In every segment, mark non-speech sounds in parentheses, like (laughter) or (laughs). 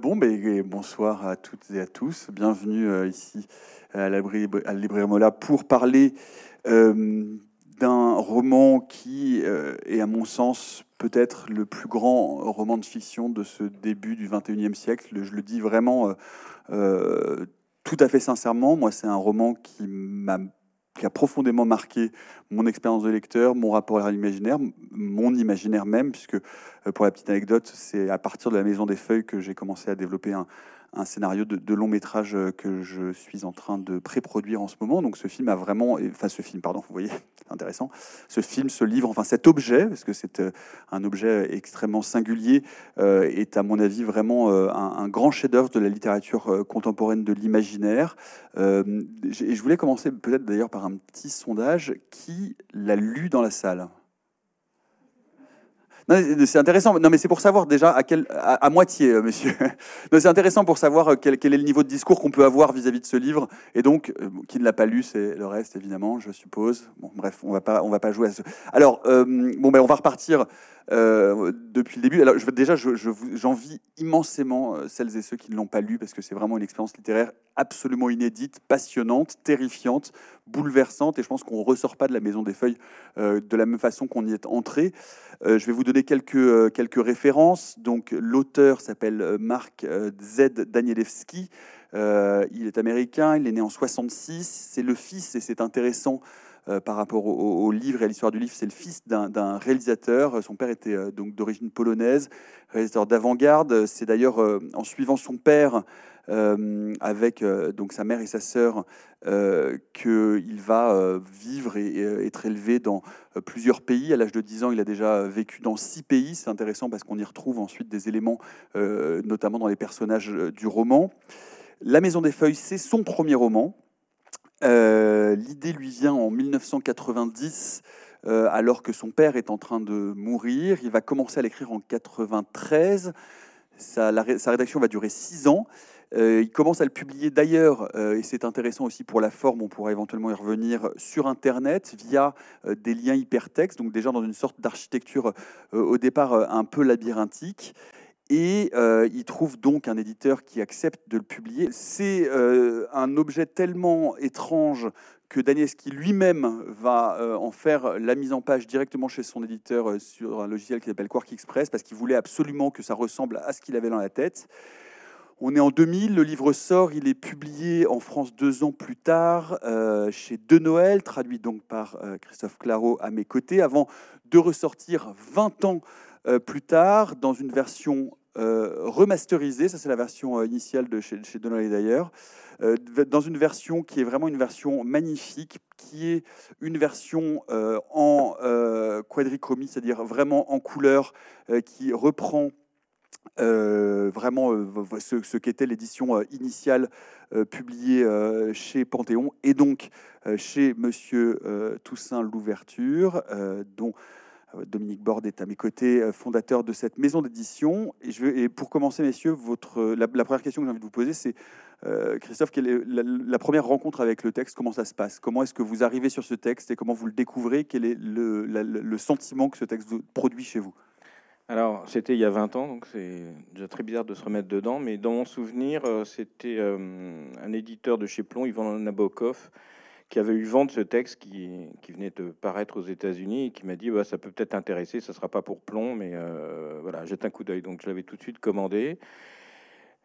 bon, ben, bonsoir à toutes et à tous. Bienvenue euh, ici à la, à Librairie Mola pour parler euh, d'un roman qui est, à mon sens, peut-être le plus grand roman de fiction de ce début du 21e siècle. Je le dis vraiment tout à fait sincèrement. Moi, c'est un roman qui m'a qui a profondément marqué mon expérience de lecteur, mon rapport à l'imaginaire, mon imaginaire même, puisque euh, pour la petite anecdote, c'est à partir de la Maison des Feuilles que j'ai commencé à développer un, un scénario de, long métrage euh, que je suis en train de pré-produire en ce moment. Donc ce film a vraiment, enfin ce film, pardon, (laughs) vous voyez, intéressant. Ce film, ce livre, enfin cet objet, parce que c'est euh, un objet extrêmement singulier, euh, est à mon avis vraiment un, grand chef-d'œuvre de la littérature contemporaine de l'imaginaire. et je voulais commencer peut-être d'ailleurs par un petit sondage. Qui l'a lu dans la salle? C'est intéressant. Non, mais c'est pour savoir déjà à quel, à, moitié, euh, monsieur. (laughs) c'est intéressant pour savoir euh, quel, est le niveau de discours qu'on peut avoir vis-à-vis de ce livre. Et donc, euh, qui ne l'a pas lu, c'est le reste, évidemment, je suppose. Bref, on va pas, va pas jouer à ce. Alors, bon, ben, on va repartir depuis le début. Alors, je, déjà, j'envie je, immensément euh, celles et ceux qui ne l'ont pas lu, parce que c'est vraiment une expérience littéraire absolument inédite, passionnante, terrifiante, bouleversante, et je pense qu'on ressort pas de la Maison des Feuilles de la même façon qu'on y est entré. Je vais vous donner quelques, quelques références. Donc, l'auteur s'appelle Marc Z. Danielewski. il est américain, il est né en 66. C'est le fils, et c'est intéressant, euh, par rapport au, livre et à l'histoire du livre. C'est le fils d'un réalisateur. Son père était euh, donc d'origine polonaise, réalisateur d'avant-garde. C'est d'ailleurs euh, en suivant son père avec donc sa mère et sa sœur qu'il va vivre et, être élevé dans plusieurs pays. À l'âge de 10 ans, il a déjà vécu dans six pays. C'est intéressant parce qu'on y retrouve ensuite des éléments, notamment dans les personnages du roman. La Maison des Feuilles, c'est son premier roman. Euh, l'idée lui vient en 1990, euh, alors que son père est en train de mourir. Il va commencer à l'écrire en 93. Sa, sa, rédaction va durer six ans. Euh, il commence à le publier d'ailleurs, et c'est intéressant aussi pour la forme, on pourra éventuellement y revenir, sur Internet via des liens hypertextes, donc déjà dans une sorte d'architecture au départ un peu labyrinthique. Et euh, il trouve donc un éditeur qui accepte de le publier. C'est euh, un objet tellement étrange que Danieski lui-même va euh, en faire la mise en page directement chez son éditeur sur un logiciel qui s'appelle Quark Express, parce qu'il voulait absolument que ça ressemble à ce qu'il avait dans la tête. On est en 2000, le livre sort, il est publié en France deux ans plus tard chez De Noël, traduit donc par Christophe Claro à mes côtés, avant de ressortir 20 ans euh, plus tard dans une version euh, remasterisée, ça c'est la version euh, initiale de chez, chez Donnelly d'ailleurs, dans une version qui est vraiment une version magnifique, qui est une version en quadrichromie, c'est-à-dire vraiment en couleur, qui reprend vraiment ce, ce qu'était l'édition initiale publiée chez Panthéon et donc chez Monsieur Toussaint Louverture, dont euh, Dominique Borde est à mes côtés, euh, fondateur de cette maison d'édition. Et, pour commencer, messieurs, votre, la, première question que j'ai envie de vous poser, c'est euh, Christophe, la, première rencontre avec le texte? Comment ça se passe? Comment est-ce que vous arrivez sur ce texte et comment vous le découvrez? Quel est le sentiment que ce texte produit chez vous? Alors, c'était il y a 20 ans, donc c'est déjà très bizarre de se remettre dedans, mais dans mon souvenir, c'était un éditeur de chez Plomb, Yvan Nabokov, qui avait eu vent de ce texte qui, venait de paraître aux États-Unis et qui m'a dit bah, ça peut peut-être intéresser, ça sera pas pour plomb, mais euh, voilà, jette un coup d'œil. Donc je l'avais tout de suite commandé.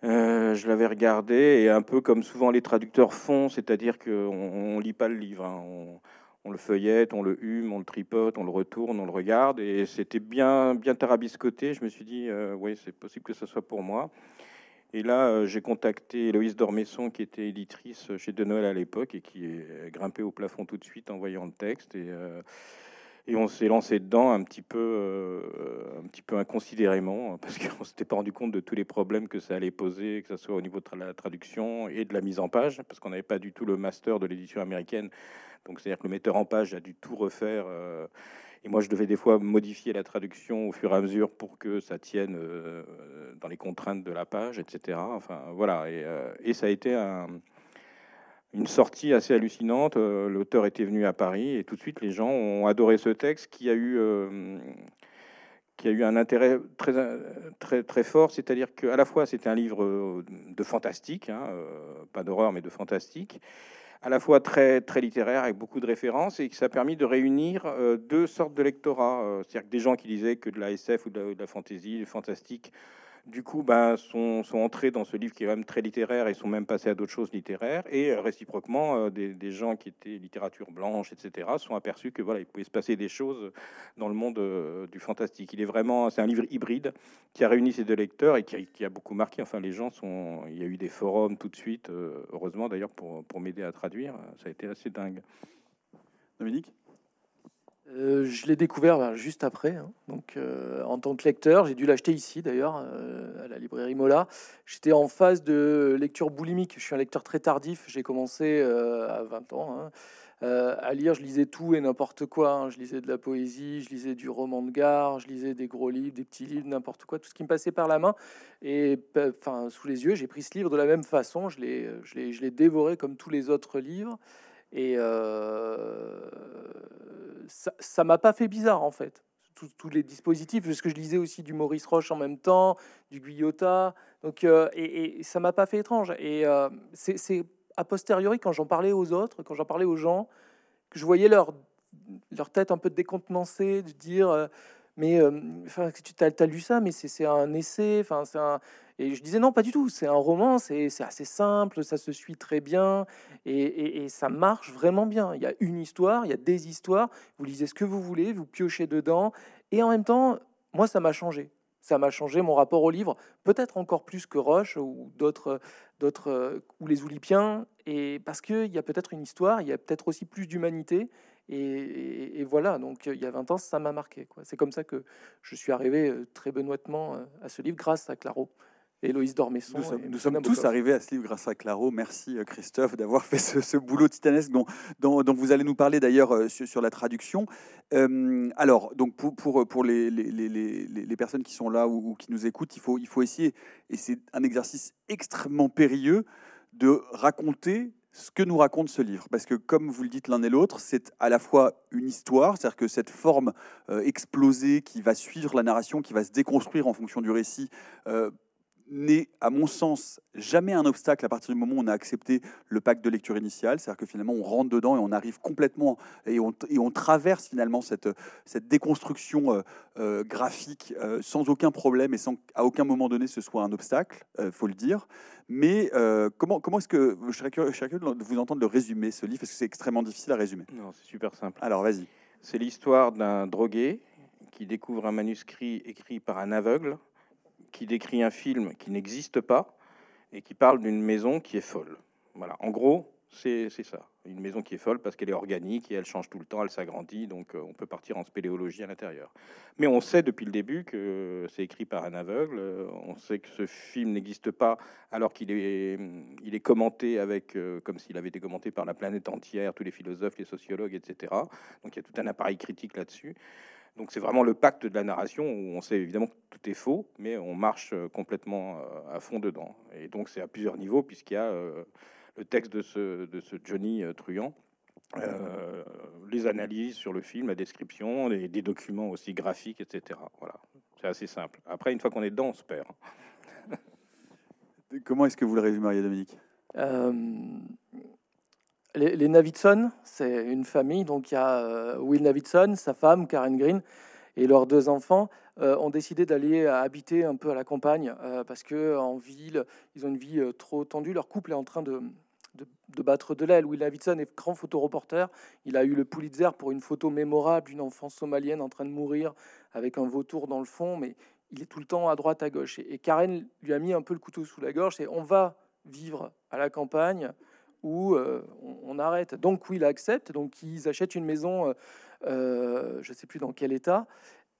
Euh, je l'avais regardé et un peu comme souvent les traducteurs font, c'est-à-dire qu'on on lit pas le livre, hein. Le feuillette, on le hume, on le tripote, on le retourne, on le regarde et c'était bien bien tarabiscoté. Je me suis dit euh, oui c'est possible que ce soit pour moi. Et là, euh, j'ai contacté Héloïse Dormesson, qui était éditrice chez De Noël à l'époque et qui est grimpée au plafond tout de suite en voyant le texte. Et, euh, et on s'est lancé dedans un petit peu, euh, un petit peu inconsidérément, parce qu'on (laughs) s'était pas rendu compte de tous les problèmes que ça allait poser, que ce soit au niveau de la traduction et de la mise en page, parce qu'on n'avait pas du tout le master de l'édition américaine. Donc, c'est-à-dire que le metteur en page a dû tout refaire. Et moi, je devais des fois modifier la traduction au fur et à mesure pour que ça tienne euh, dans les contraintes de la page, etc. Enfin, voilà. Et, euh, ça a été une sortie assez hallucinante. Euh, l'auteur était venu à Paris et tout de suite, les gens ont adoré ce texte qui a eu qui a eu un intérêt très, très, très fort, c'est-à-dire qu'à la fois c'était un livre de fantastique, hein, pas d'horreur mais de fantastique, à la fois très, très littéraire avec beaucoup de références et que ça a permis de réunir deux sortes de lectorat, c'est-à-dire que des gens qui lisaient que de la SF ou de la, fantasy, fantastique, du coup, ben, sont, entrés dans ce livre qui est même très littéraire et sont même passés à d'autres choses littéraires. Et euh, réciproquement, euh, des, gens qui étaient littérature blanche, etc., sont aperçus que voilà, il pouvait se passer des choses dans le monde euh, du fantastique. Il est vraiment, c'est un livre hybride qui a réuni ces deux lecteurs et qui, a beaucoup marqué. Enfin, les gens sont, il y a eu des forums tout de suite, heureusement d'ailleurs pour, pour m'aider à traduire. Ça a été assez dingue. Dominique? Euh, je l'ai découvert ben, juste après. Hein. Donc, euh, en tant que lecteur, j'ai dû l'acheter ici d'ailleurs, euh, à la librairie Mola. J'étais en phase de lecture boulimique. Je suis un lecteur très tardif. J'ai commencé à 20 ans hein. à lire. Je lisais tout et n'importe quoi. Hein. Je lisais de la poésie, je lisais du roman de gare, je lisais des gros livres, des petits livres, n'importe quoi, tout ce qui me passait par la main. Et enfin, sous les yeux, j'ai pris ce livre de la même façon. Je l'ai dévoré comme tous les autres livres. Et euh, ça m'a pas fait bizarre en fait. Tous, les dispositifs, parce que je lisais aussi du Maurice Roche en même temps, du Guyotat, donc euh, et, et, ça m'a pas fait étrange. Et euh, c'est a posteriori quand j'en parlais aux autres, quand j'en parlais aux gens, que je voyais leur leur tête un peu décontenancée, de dire mais enfin tu as, as, lu ça, mais c'est un essai, enfin c'est un et je disais non, pas du tout. C'est un roman, c'est assez simple, ça se suit très bien et, ça marche vraiment bien. Il y a une histoire, il y a des histoires. Vous lisez ce que vous voulez, vous piochez dedans et en même temps, moi, ça m'a changé. Ça m'a changé mon rapport au livre, peut-être encore plus que Roche ou d'autres, ou les Oulipiens. Et parce qu'il y a peut-être une histoire, il y a peut-être aussi plus d'humanité. Et, voilà, donc il y a 20 ans, ça m'a marqué. C'est comme ça que je suis arrivé très benoîtement à ce livre grâce à Claro. Héloïse Dormesson. Nous sommes, tous arrivés à ce livre grâce à Claro. Merci euh, Christophe d'avoir (laughs) fait ce, boulot titanesque dont, dont, vous allez nous parler d'ailleurs euh, sur, la traduction. Euh, alors, donc pour, pour, pour les, les, les, les, personnes qui sont là ou, qui nous écoutent, il faut, il faut essayer, et c'est un exercice extrêmement périlleux, de raconter ce que nous raconte ce livre. Parce que, comme vous le dites l'un et l'autre, c'est à la fois une histoire, c'est-à-dire que cette forme explosée qui va suivre la narration, qui va se déconstruire en fonction du récit, n'est, à mon sens, jamais un obstacle à partir du moment où on a accepté le pacte de lecture initial. C'est-à-dire que finalement, on rentre dedans et on arrive complètement et on, et on traverse finalement cette, cette déconstruction euh, euh, graphique euh, sans aucun problème et sans qu'à aucun moment donné ce soit un obstacle, il faut le dire. Mais comment, comment est-ce que je serais curieux, de vous entendre le résumer, ce livre, parce que c'est extrêmement difficile à résumer. Non, c'est super simple. Alors, vas-y. C'est l'histoire d'un drogué qui découvre un manuscrit écrit par un aveugle qui décrit un film qui n'existe pas et qui parle d'une maison qui est folle. Voilà, en gros, c'est ça. Une maison qui est folle parce qu'elle est organique et elle change tout le temps, elle s'agrandit, donc euh, on peut partir en spéléologie à l'intérieur. Mais on sait depuis le début que c'est écrit par un aveugle, euh, on sait que ce film n'existe pas alors qu'il est, est commenté avec, euh, comme s'il avait été commenté par la planète entière, tous les philosophes, les sociologues, etc. Donc il y a tout un appareil critique là-dessus. Donc c'est vraiment le pacte de la narration où on sait évidemment que tout est faux, mais on marche euh, complètement euh, à fond dedans. Et donc c'est à plusieurs niveaux puisqu'il y a euh, le texte de ce, de ce Johnny Truand, les analyses sur le film, la description, des documents aussi graphiques, etc. Voilà, c'est assez simple. Après, une fois qu'on est dedans, on se perd. (laughs) Comment est-ce que vous le résumeriez, Dominique? Les, les Navidson, c'est une famille. Donc il y a euh, Will Navidson, sa femme Karen Green et leurs deux enfants euh, ont décidé d'aller habiter un peu à la campagne euh, parce que en ville, ils ont une vie trop tendue. Leur couple est en train de, de, battre de l'aile. Will Navidson est grand photoreporter. Il a eu le Pulitzer pour une photo mémorable d'une enfant somalienne en train de mourir avec un vautour dans le fond, mais il est tout le temps à droite, à gauche. Et Karen lui a mis un peu le couteau sous la gorge. Et on va vivre à la campagne où euh, on, arrête. Donc oui, il accepte. Donc ils achètent une maison, euh, euh, je ne sais plus dans quel état,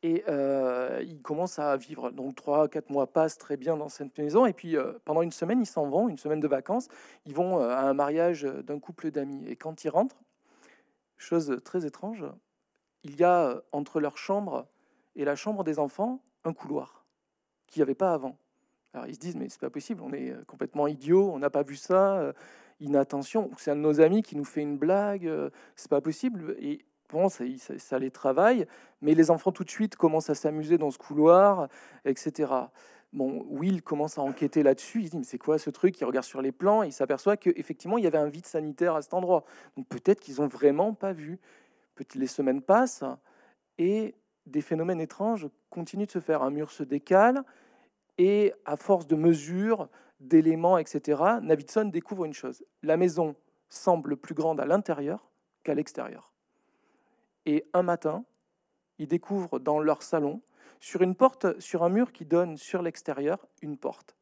et ils commencent à vivre. Donc trois, quatre mois passent très bien dans cette maison, et puis pendant une semaine, ils s'en vont, une semaine de vacances. Ils vont à un mariage d'un couple d'amis, et quand ils rentrent, chose très étrange, il y a entre leur chambre et la chambre des enfants un couloir qu'il n'y avait pas avant. Alors ils se disent mais c'est pas possible, on est complètement idiot, on n'a pas vu ça inattention, c'est un de nos amis qui nous fait une blague, euh, c'est pas possible. Et Bon, ça, ça, les travaille, mais les enfants tout de suite commencent à s'amuser dans ce couloir, etc. Bon, Will commence à enquêter là-dessus. Il dit mais c'est quoi ce truc? Il regarde sur les plans, il s'aperçoit qu'effectivement il y avait un vide sanitaire à cet endroit. Donc peut-être qu'ils ont vraiment pas vu. Les semaines passent et des phénomènes étranges continuent de se faire. Un mur se décale et à force de mesures, d'éléments, etc., Navidson découvre une chose. La maison semble plus grande à l'intérieur qu'à l'extérieur. Et un matin, il découvre dans leur salon, sur une porte, sur un mur qui donne sur l'extérieur, une porte.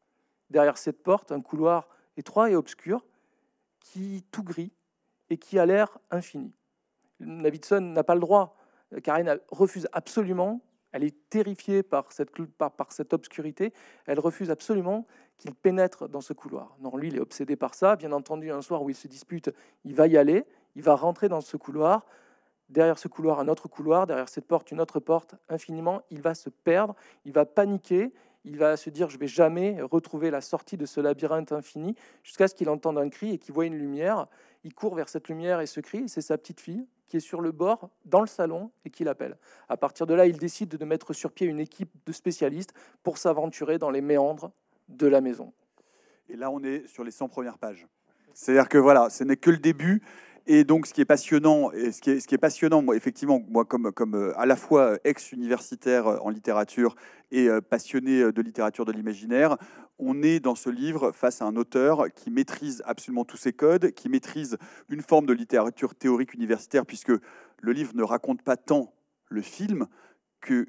Derrière cette porte, un couloir étroit et obscur qui tout gris et qui a l'air infini. Navidson n'a pas le droit Karen refuse absolument, elle est terrifiée par cette, obscurité, elle refuse absolument qu'il pénètre dans ce couloir. Non, lui, il est obsédé par ça. Bien entendu, un soir où il se dispute, il va y aller, il va rentrer dans ce couloir. Derrière ce couloir, un autre couloir, derrière cette porte, une autre porte, infiniment, il va se perdre, il va paniquer, il va se dire je vais jamais retrouver la sortie de ce labyrinthe infini jusqu'à ce qu'il entende un cri et qu'il voit une lumière. Il court vers cette lumière et ce cri, c'est sa petite fille qui est sur le bord, dans le salon, et qui l'appelle. À partir de là, il décide de mettre sur pied une équipe de spécialistes pour s'aventurer dans les méandres de la maison. Et là, on est sur les 100 premières pages. C'est-à-dire que voilà, ce n'est que le début. Et donc, ce qui est passionnant, ce qui est, passionnant, moi, effectivement, moi, comme, comme euh, à la fois ex-universitaire euh, en littérature et euh, passionné de littérature de l'imaginaire, on est dans ce livre face à un auteur qui maîtrise absolument tous ses codes, qui maîtrise une forme de littérature théorique universitaire, puisque le livre ne raconte pas tant le film qu'il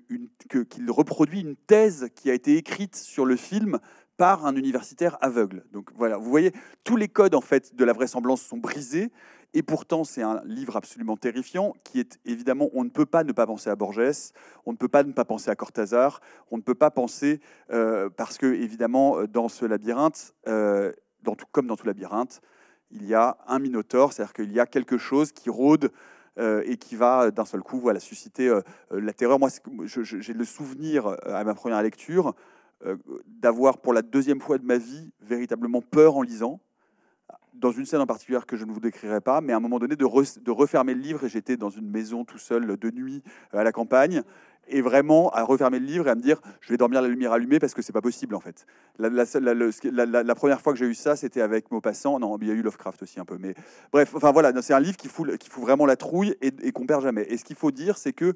que, qu'il reproduit une thèse qui a été écrite sur le film par un universitaire aveugle. Donc voilà, vous voyez, tous les codes en fait de la vraisemblance sont brisés et pourtant, c'est un livre absolument terrifiant qui est évidemment, on ne peut pas ne pas penser à Borges, on ne peut pas ne pas penser à Cortázar, on ne peut pas penser, euh, parce que évidemment, dans ce labyrinthe, euh, comme dans tout labyrinthe, il y a un minotaure, c'est-à-dire qu'il y a quelque chose qui rôde euh, et qui va d'un seul coup voilà, susciter la terreur. Moi, j'ai le souvenir à ma première lecture d'avoir pour la deuxième fois de ma vie véritablement peur en lisant dans une scène en particulier que je ne vous décrirai pas, mais à un moment donné, de, refermer le livre, et j'étais dans une maison tout seul de nuit euh, à la campagne, et vraiment à refermer le livre et à me dire, je vais dormir la lumière allumée parce que c'est pas possible en fait. La, première fois que j'ai eu ça, c'était avec Maupassant. Non, il y a eu Lovecraft aussi un peu, mais bref, enfin voilà, c'est un livre qui fout, vraiment la trouille et, et qu'on perd jamais. Et ce qu'il faut dire, c'est que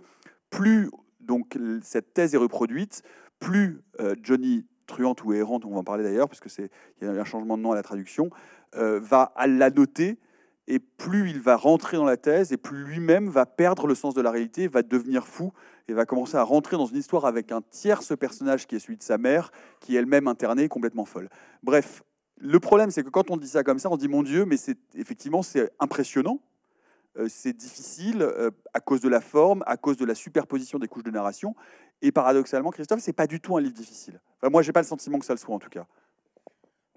plus donc cette thèse est reproduite, plus euh, Johnny truante ou errante, on va en parler d'ailleurs, parce que c'est y a un changement de nom à la traduction, euh, va la noter, et plus il va rentrer dans la thèse, et plus lui-même va perdre le sens de la réalité, va devenir fou, et va commencer à rentrer dans une histoire avec un tierce personnage qui est celui de sa mère, qui est elle-même internée, complètement folle. Bref, le problème, c'est que quand on dit ça comme ça, on dit mon Dieu, mais c'est effectivement c'est impressionnant, euh, c'est difficile euh, à cause de la forme, à cause de la superposition des couches de narration. Et paradoxalement, Christophe, c'est pas du tout un livre difficile. Enfin, moi, j'ai pas le sentiment que ça le soit en tout cas.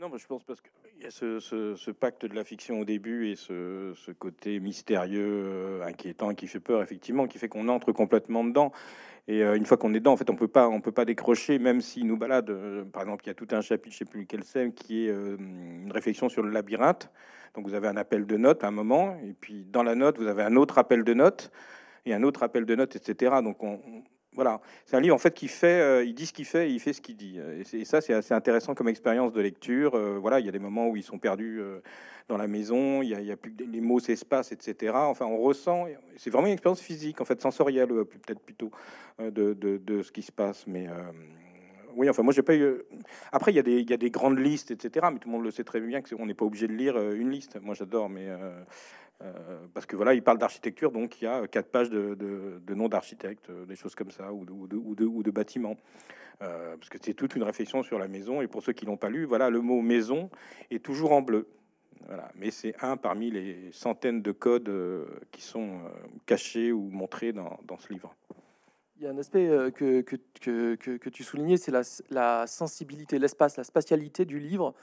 Non, je pense parce qu'il y a ce, pacte de la fiction au début et ce, côté mystérieux, euh, inquiétant, qui fait peur, effectivement, qui fait qu'on entre complètement dedans. Et euh, une fois qu'on est dedans, en fait, on peut pas, peut pas décrocher, même s'il nous balade. Euh, par exemple, il y a tout un chapitre, je sais plus lequel c'est, qui est une réflexion sur le labyrinthe. Donc, vous avez un appel de notes à un moment, et puis dans la note, vous avez un autre appel de notes et un autre appel de notes, etc. Donc, on, voilà, c'est un livre en fait qui fait, euh, il dit ce qu'il fait et il fait ce qu'il dit. Et, ça, c'est assez intéressant comme expérience de lecture. Euh, voilà, il y a des moments où ils sont perdus euh, dans la maison, il y a, plus les mots s'espacent, etc. Enfin, on ressent. C'est vraiment une expérience physique, en fait, sensorielle, peut-être plutôt de, ce qui se passe. Mais oui, enfin, moi, j'ai pas eu. Après, il y, a des, grandes listes, etc. Mais tout le monde le sait très bien qu'on n'est pas obligé de lire une liste. Moi, j'adore, mais euh, parce que voilà, il parle d'architecture, donc il y a quatre pages de, noms d'architectes, euh, des choses comme ça, ou de, bâtiments. Euh, parce que c'est toute une réflexion sur la maison. Et pour ceux qui l'ont pas lu, voilà, le mot maison est toujours en bleu. Voilà. Mais c'est un parmi les centaines de codes qui sont cachés ou montrés dans, ce livre. Il y a un aspect que, tu soulignais, c'est la, sensibilité, l'espace, la spatialité du livre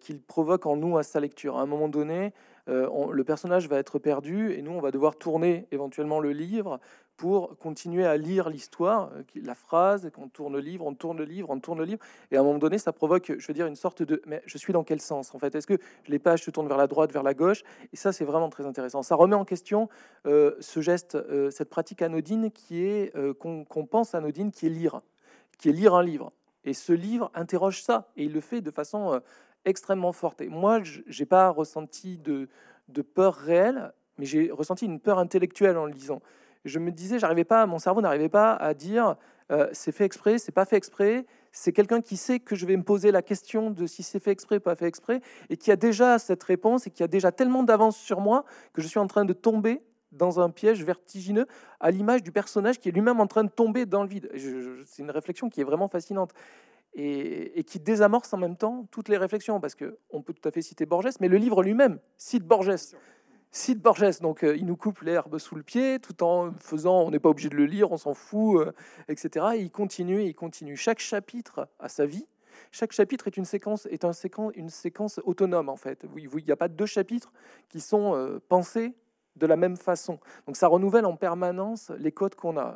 qu'il provoque en nous à sa lecture. À un moment donné, euh, le personnage va être perdu et nous, on va devoir tourner éventuellement le livre pour continuer à lire l'histoire, euh, la phrase, qu'on tourne le livre, on tourne le livre, on tourne le livre, et à un moment donné, ça provoque, je veux dire, une sorte de, mais je suis dans quel sens en fait? Est-ce que les pages se tournent vers la droite, vers la gauche? Et ça, c'est vraiment très intéressant. Ça remet en question euh, ce geste, cette pratique anodine qui est, qu'on pense anodine, qui est lire, qui est lire un livre. Et ce livre interroge ça, et il le fait de façon extrêmement forte. Et moi, j'ai pas ressenti de, peur réelle, mais j'ai ressenti une peur intellectuelle en le lisant je me disais, j'arrivais pas, mon cerveau n'arrivait pas à dire euh, c'est fait exprès, c'est pas fait exprès. C'est quelqu'un qui sait que je vais me poser la question de si c'est fait exprès, pas fait exprès, et qui a déjà cette réponse et qui a déjà tellement d'avance sur moi que je suis en train de tomber dans un piège vertigineux à l'image du personnage qui est lui-même en train de tomber dans le vide. C'est une réflexion qui est vraiment fascinante. Et, qui désamorce en même temps toutes les réflexions, parce qu'on peut tout à fait citer Borges, mais le livre lui-même cite Borges. Cite Borges, donc euh, il nous coupe l'herbe sous le pied, tout en faisant, on n'est pas obligé de le lire, on s'en fout, euh, etc. Et il continue, il continue. Chaque chapitre a sa vie. Chaque chapitre est une séquence, est un séquence, une séquence autonome en fait. Il n'y a pas deux chapitres qui sont euh, pensés de la même façon. Donc ça renouvelle en permanence les codes qu'on a.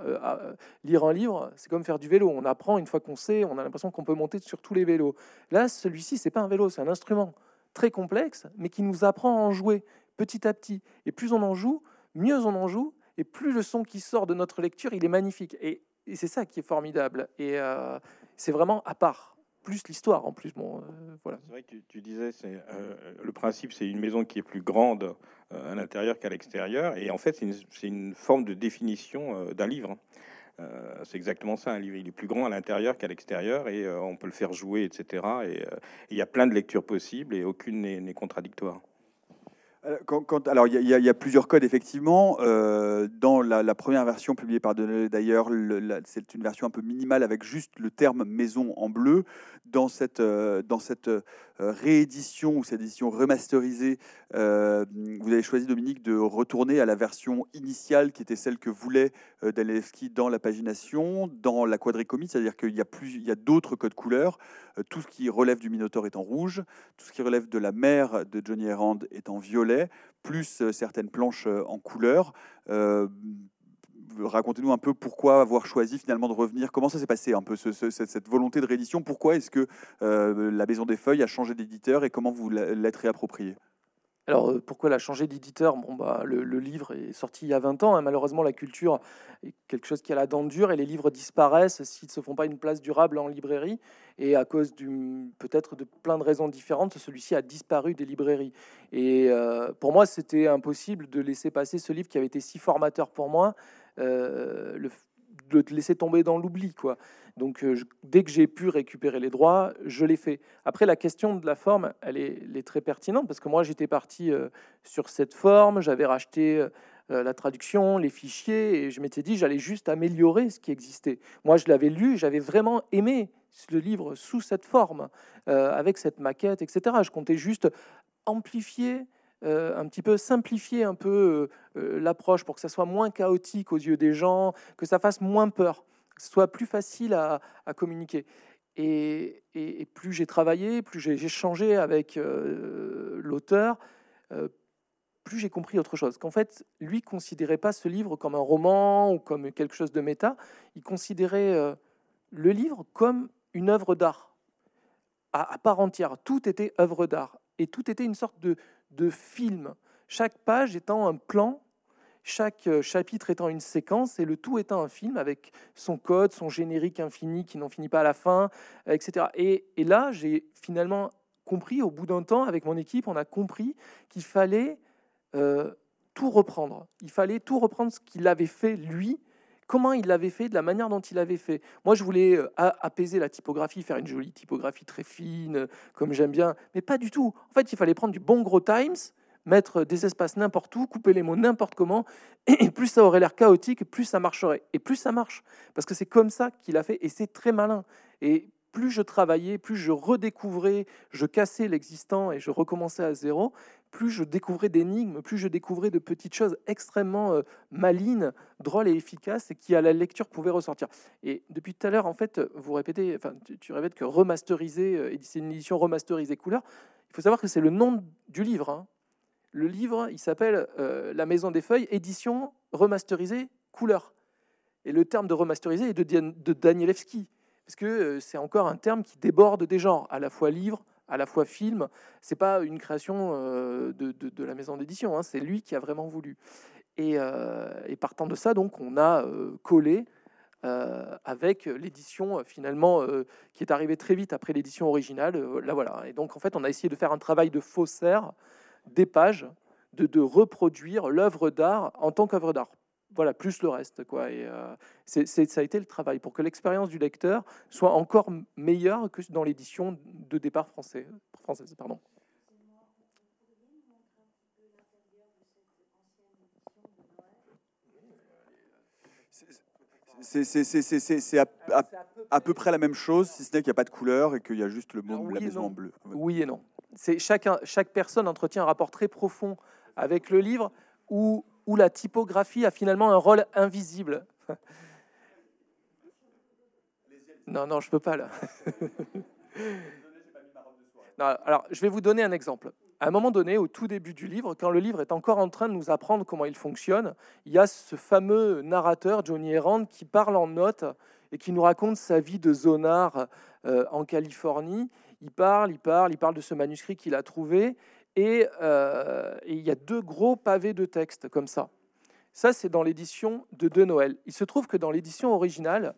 lire un livre, c'est comme faire du vélo. On apprend une fois qu'on sait, on a l'impression qu'on peut monter sur tous les vélos. Là, celui-ci, c'est pas un vélo, c'est un instrument très complexe, mais qui nous apprend à en jouer petit à petit. Et plus on en joue, mieux on en joue, et plus le son qui sort de notre lecture, il est magnifique. Et, c'est ça qui est formidable. Et euh, c'est vraiment à part. Plus l'histoire en plus. Bon, euh, voilà. C'est vrai que tu, disais, c'est euh, le principe, c'est une maison qui est plus grande à l'intérieur qu'à l'extérieur. Et en fait, c'est une, forme de définition d'un livre. c'est exactement ça, un livre. Il est plus grand à l'intérieur qu'à l'extérieur et on peut le faire jouer, etc. Et il y a plein de lectures possibles et aucune n'est contradictoire. Euh, alors, il y, a plusieurs codes, effectivement. Euh, dans la, première version publiée par Donnelly, d'ailleurs, c'est une version un peu minimale avec juste le terme maison en bleu. Dans cette, euh, dans cette réédition ou cette édition remasterisée, vous avez choisi, Dominique, de retourner à la version initiale qui était celle que voulait Dalewski dans la pagination, dans la quadricomie, c'est-à-dire qu'il y a, plus, il y a d'autres codes couleurs. tout ce qui relève du Minotaur est en rouge, tout ce qui relève de la mer de Johnny Errand est en violet plus euh, certaines planches euh, en couleur. Euh, racontez-nous un peu pourquoi avoir choisi finalement de revenir. Comment ça s'est passé un peu cette, volonté de réédition? Pourquoi est-ce que la Maison des Feuilles a changé d'éditeur et comment vous l'êtes réapproprié alors, euh, pourquoi la changer d'éditeur? Bon, bah, le, livre est sorti il y a 20 ans. Hein. Malheureusement, la culture est quelque chose qui a la dent dure et les livres disparaissent s'ils ne se font pas une place durable en librairie. Et à cause peut-être de plein de raisons différentes, celui-ci a disparu des librairies. Et euh, pour moi, c'était impossible de laisser passer ce livre qui avait été si formateur pour moi, euh, le, de le laisser tomber dans l'oubli. quoi. Donc, euh, dès que j'ai pu récupérer les droits, je l'ai fait. Après, la question de la forme, elle est, très pertinente parce que moi, j'étais parti euh, sur cette forme, j'avais racheté euh, la traduction, les fichiers, et je m'étais dit, j'allais juste améliorer ce qui existait. Moi, je l'avais lu, j'avais vraiment aimé le livre sous cette forme, avec cette maquette, etc. Je comptais juste amplifier un petit peu simplifier un peu l'approche pour que ça soit moins chaotique aux yeux des gens, que ça fasse moins peur soit plus facile à, communiquer. Et, plus j'ai travaillé, plus j'ai changé avec euh, l'auteur, euh, plus j'ai compris autre chose. Qu'en fait, lui considérait pas ce livre comme un roman ou comme quelque chose de méta. Il considérait euh, le livre comme une œuvre d'art à, part entière. Tout était œuvre d'art et tout était une sorte de, de film. Chaque page étant un plan chaque euh, chapitre étant une séquence et le tout étant un film avec son code, son générique infini qui n'en finit pas à la fin, etc. Et, là, j'ai finalement compris, au bout d'un temps, avec mon équipe, on a compris qu'il fallait euh, tout reprendre. Il fallait tout reprendre ce qu'il avait fait lui, comment il l'avait fait, de la manière dont il l'avait fait. Moi, je voulais euh, apaiser la typographie, faire une jolie typographie très fine, comme j'aime bien, mais pas du tout. En fait, il fallait prendre du bon gros Times mettre des espaces n'importe où, couper les mots n'importe comment, (clears throat) et plus ça aurait l'air chaotique, plus ça marcherait. Et plus ça marche, parce que c'est comme ça qu'il a fait, et c'est très malin. Et plus je travaillais, plus je redécouvrais, je cassais l'existant et je recommençais à zéro, plus je découvrais d'énigmes, plus je découvrais de petites choses extrêmement euh, malines, drôles et efficaces, et qui à la lecture pouvaient ressortir. Et depuis tout à l'heure, en fait, vous répétez, enfin, tu, répètes que remasteriser, euh, c'est une édition remasterisée couleur. Il faut savoir que c'est le nom du livre. Hein. Le livre, il s'appelle euh, La Maison des Feuilles, édition remasterisée couleur. Et le terme de remasteriser est de, de Danielewski, parce que c'est encore un terme qui déborde des genres, à la fois livre, à la fois film. C'est pas une création de, de, la maison d'édition, hein, c'est lui qui a vraiment voulu. Et, partant de ça, donc, on a collé avec l'édition finalement qui est arrivée très vite après l'édition originale. là voilà. Et donc en fait, on a essayé de faire un travail de faussaire des pages, de, de reproduire l'œuvre d'art en tant qu'œuvre d'art. Voilà, plus le reste, quoi. Et c'est, ça a été le travail pour que l'expérience du lecteur soit encore meilleure que dans l'édition de départ français, française. Pardon. c'est à, peu près la même chose, si ce n'est qu'il n'y a pas de couleur et qu'il y a juste le mot, la maison en bleu. Oui et non. C'est chacun, chaque personne entretient un rapport très profond avec le livre où, où la typographie a finalement un rôle invisible. non, non, je peux pas là. alors, je vais vous donner un exemple à un moment donné, au tout début du livre, quand le livre est encore en train de nous apprendre comment il fonctionne, il y a ce fameux narrateur, Johnny Errand, qui parle en notes et qui nous raconte sa vie de zonard euh, en Californie. Il parle, il parle, il parle de ce manuscrit qu'il a trouvé, et, euh, et, il y a deux gros pavés de texte comme ça. Ça, c'est dans l'édition de De Noël. Il se trouve que dans l'édition originale,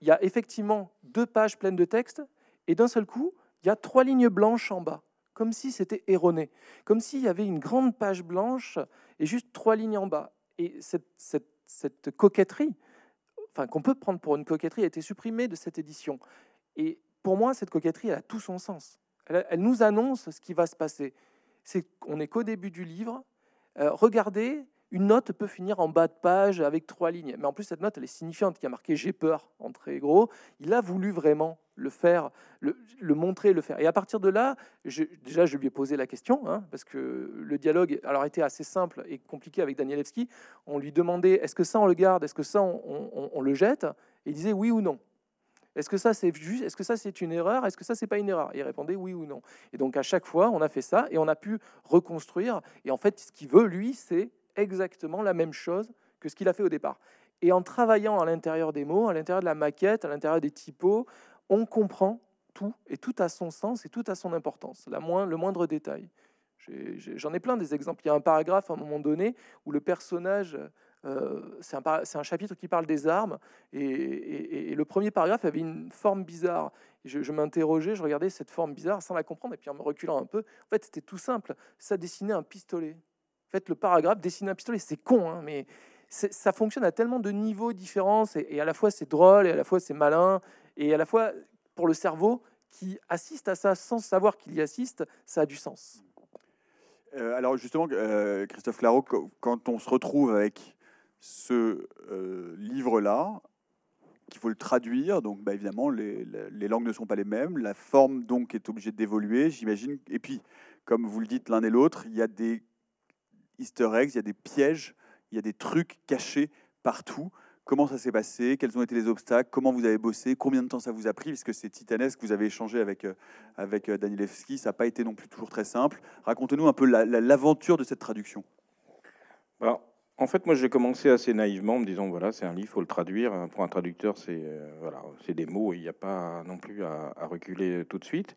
il y a effectivement deux pages pleines de texte, et d'un seul coup, il y a trois lignes blanches en bas comme si c'était erroné, comme s'il y avait une grande page blanche et juste trois lignes en bas. Et cette, coquetterie, enfin qu'on peut prendre pour une coquetterie, a été supprimée de cette édition. Et pour moi, cette coquetterie, a tout son sens. Elle, nous annonce ce qui va se passer. C'est qu'on n'est qu'au début du livre. Euh, regardez, une note peut finir en bas de page avec trois lignes. Mais en plus, cette note, elle est signifiante, qui a marqué J'ai peur en très gros. Il a voulu vraiment le faire, le, montrer, le faire. Et à partir de là, déjà, je lui ai posé la question, hein, parce que le dialogue alors, était assez simple et compliqué avec Danielewski. On lui demandait est-ce que ça, on le garde? Est-ce que ça, on, le jette? Et il disait oui ou non. Est-ce que ça c'est juste Est-ce que ça c'est une erreur? Est-ce que ça c'est pas une erreur? Il répondait oui ou non. Et donc à chaque fois, on a fait ça et on a pu reconstruire. Et en fait, ce qu'il veut lui, c'est exactement la même chose que ce qu'il a fait au départ. Et en travaillant à l'intérieur des mots, à l'intérieur de la maquette, à l'intérieur des typos, on comprend tout, et tout a son sens, et tout a son importance, la moins, le moindre détail. J'en ai, plein des exemples. Il y a un paragraphe à un moment donné où le personnage, c'est un, chapitre qui parle des armes, et, le premier paragraphe avait une forme bizarre. je, m'interrogeais, je regardais cette forme bizarre sans la comprendre, et puis en me reculant un peu, en fait c'était tout simple, ça dessinait un pistolet. En fait, le paragraphe dessine un pistolet, c'est con, hein, mais ça fonctionne à tellement de niveaux différents, et, à la fois c'est drôle, et à la fois c'est malin, et à la fois pour le cerveau qui assiste à ça sans savoir qu'il y assiste, ça a du sens. Euh, alors justement, euh, Christophe Claro, quand on se retrouve avec ce euh, livre-là, qu'il faut le traduire, donc bah, évidemment les, langues ne sont pas les mêmes, la forme donc est obligée d'évoluer, j'imagine. Et puis, comme vous le dites l'un et l'autre, il y a des easter eggs, il y a des pièges, il y a des trucs cachés partout. Comment ça s'est passé? Quels ont été les obstacles? Comment vous avez bossé? Combien de temps ça vous a pris? Puisque c'est titanesque, vous avez échangé avec, euh, avec euh, Danielewski, ça n'a pas été non plus toujours très simple. Racontez-nous un peu l'aventure de cette traduction. Alors, en fait, moi, j'ai commencé assez naïvement en me disant voilà, c'est un livre, faut le traduire. Pour un traducteur, c'est euh, voilà, des mots, il n'y a pas non plus à, reculer tout de suite.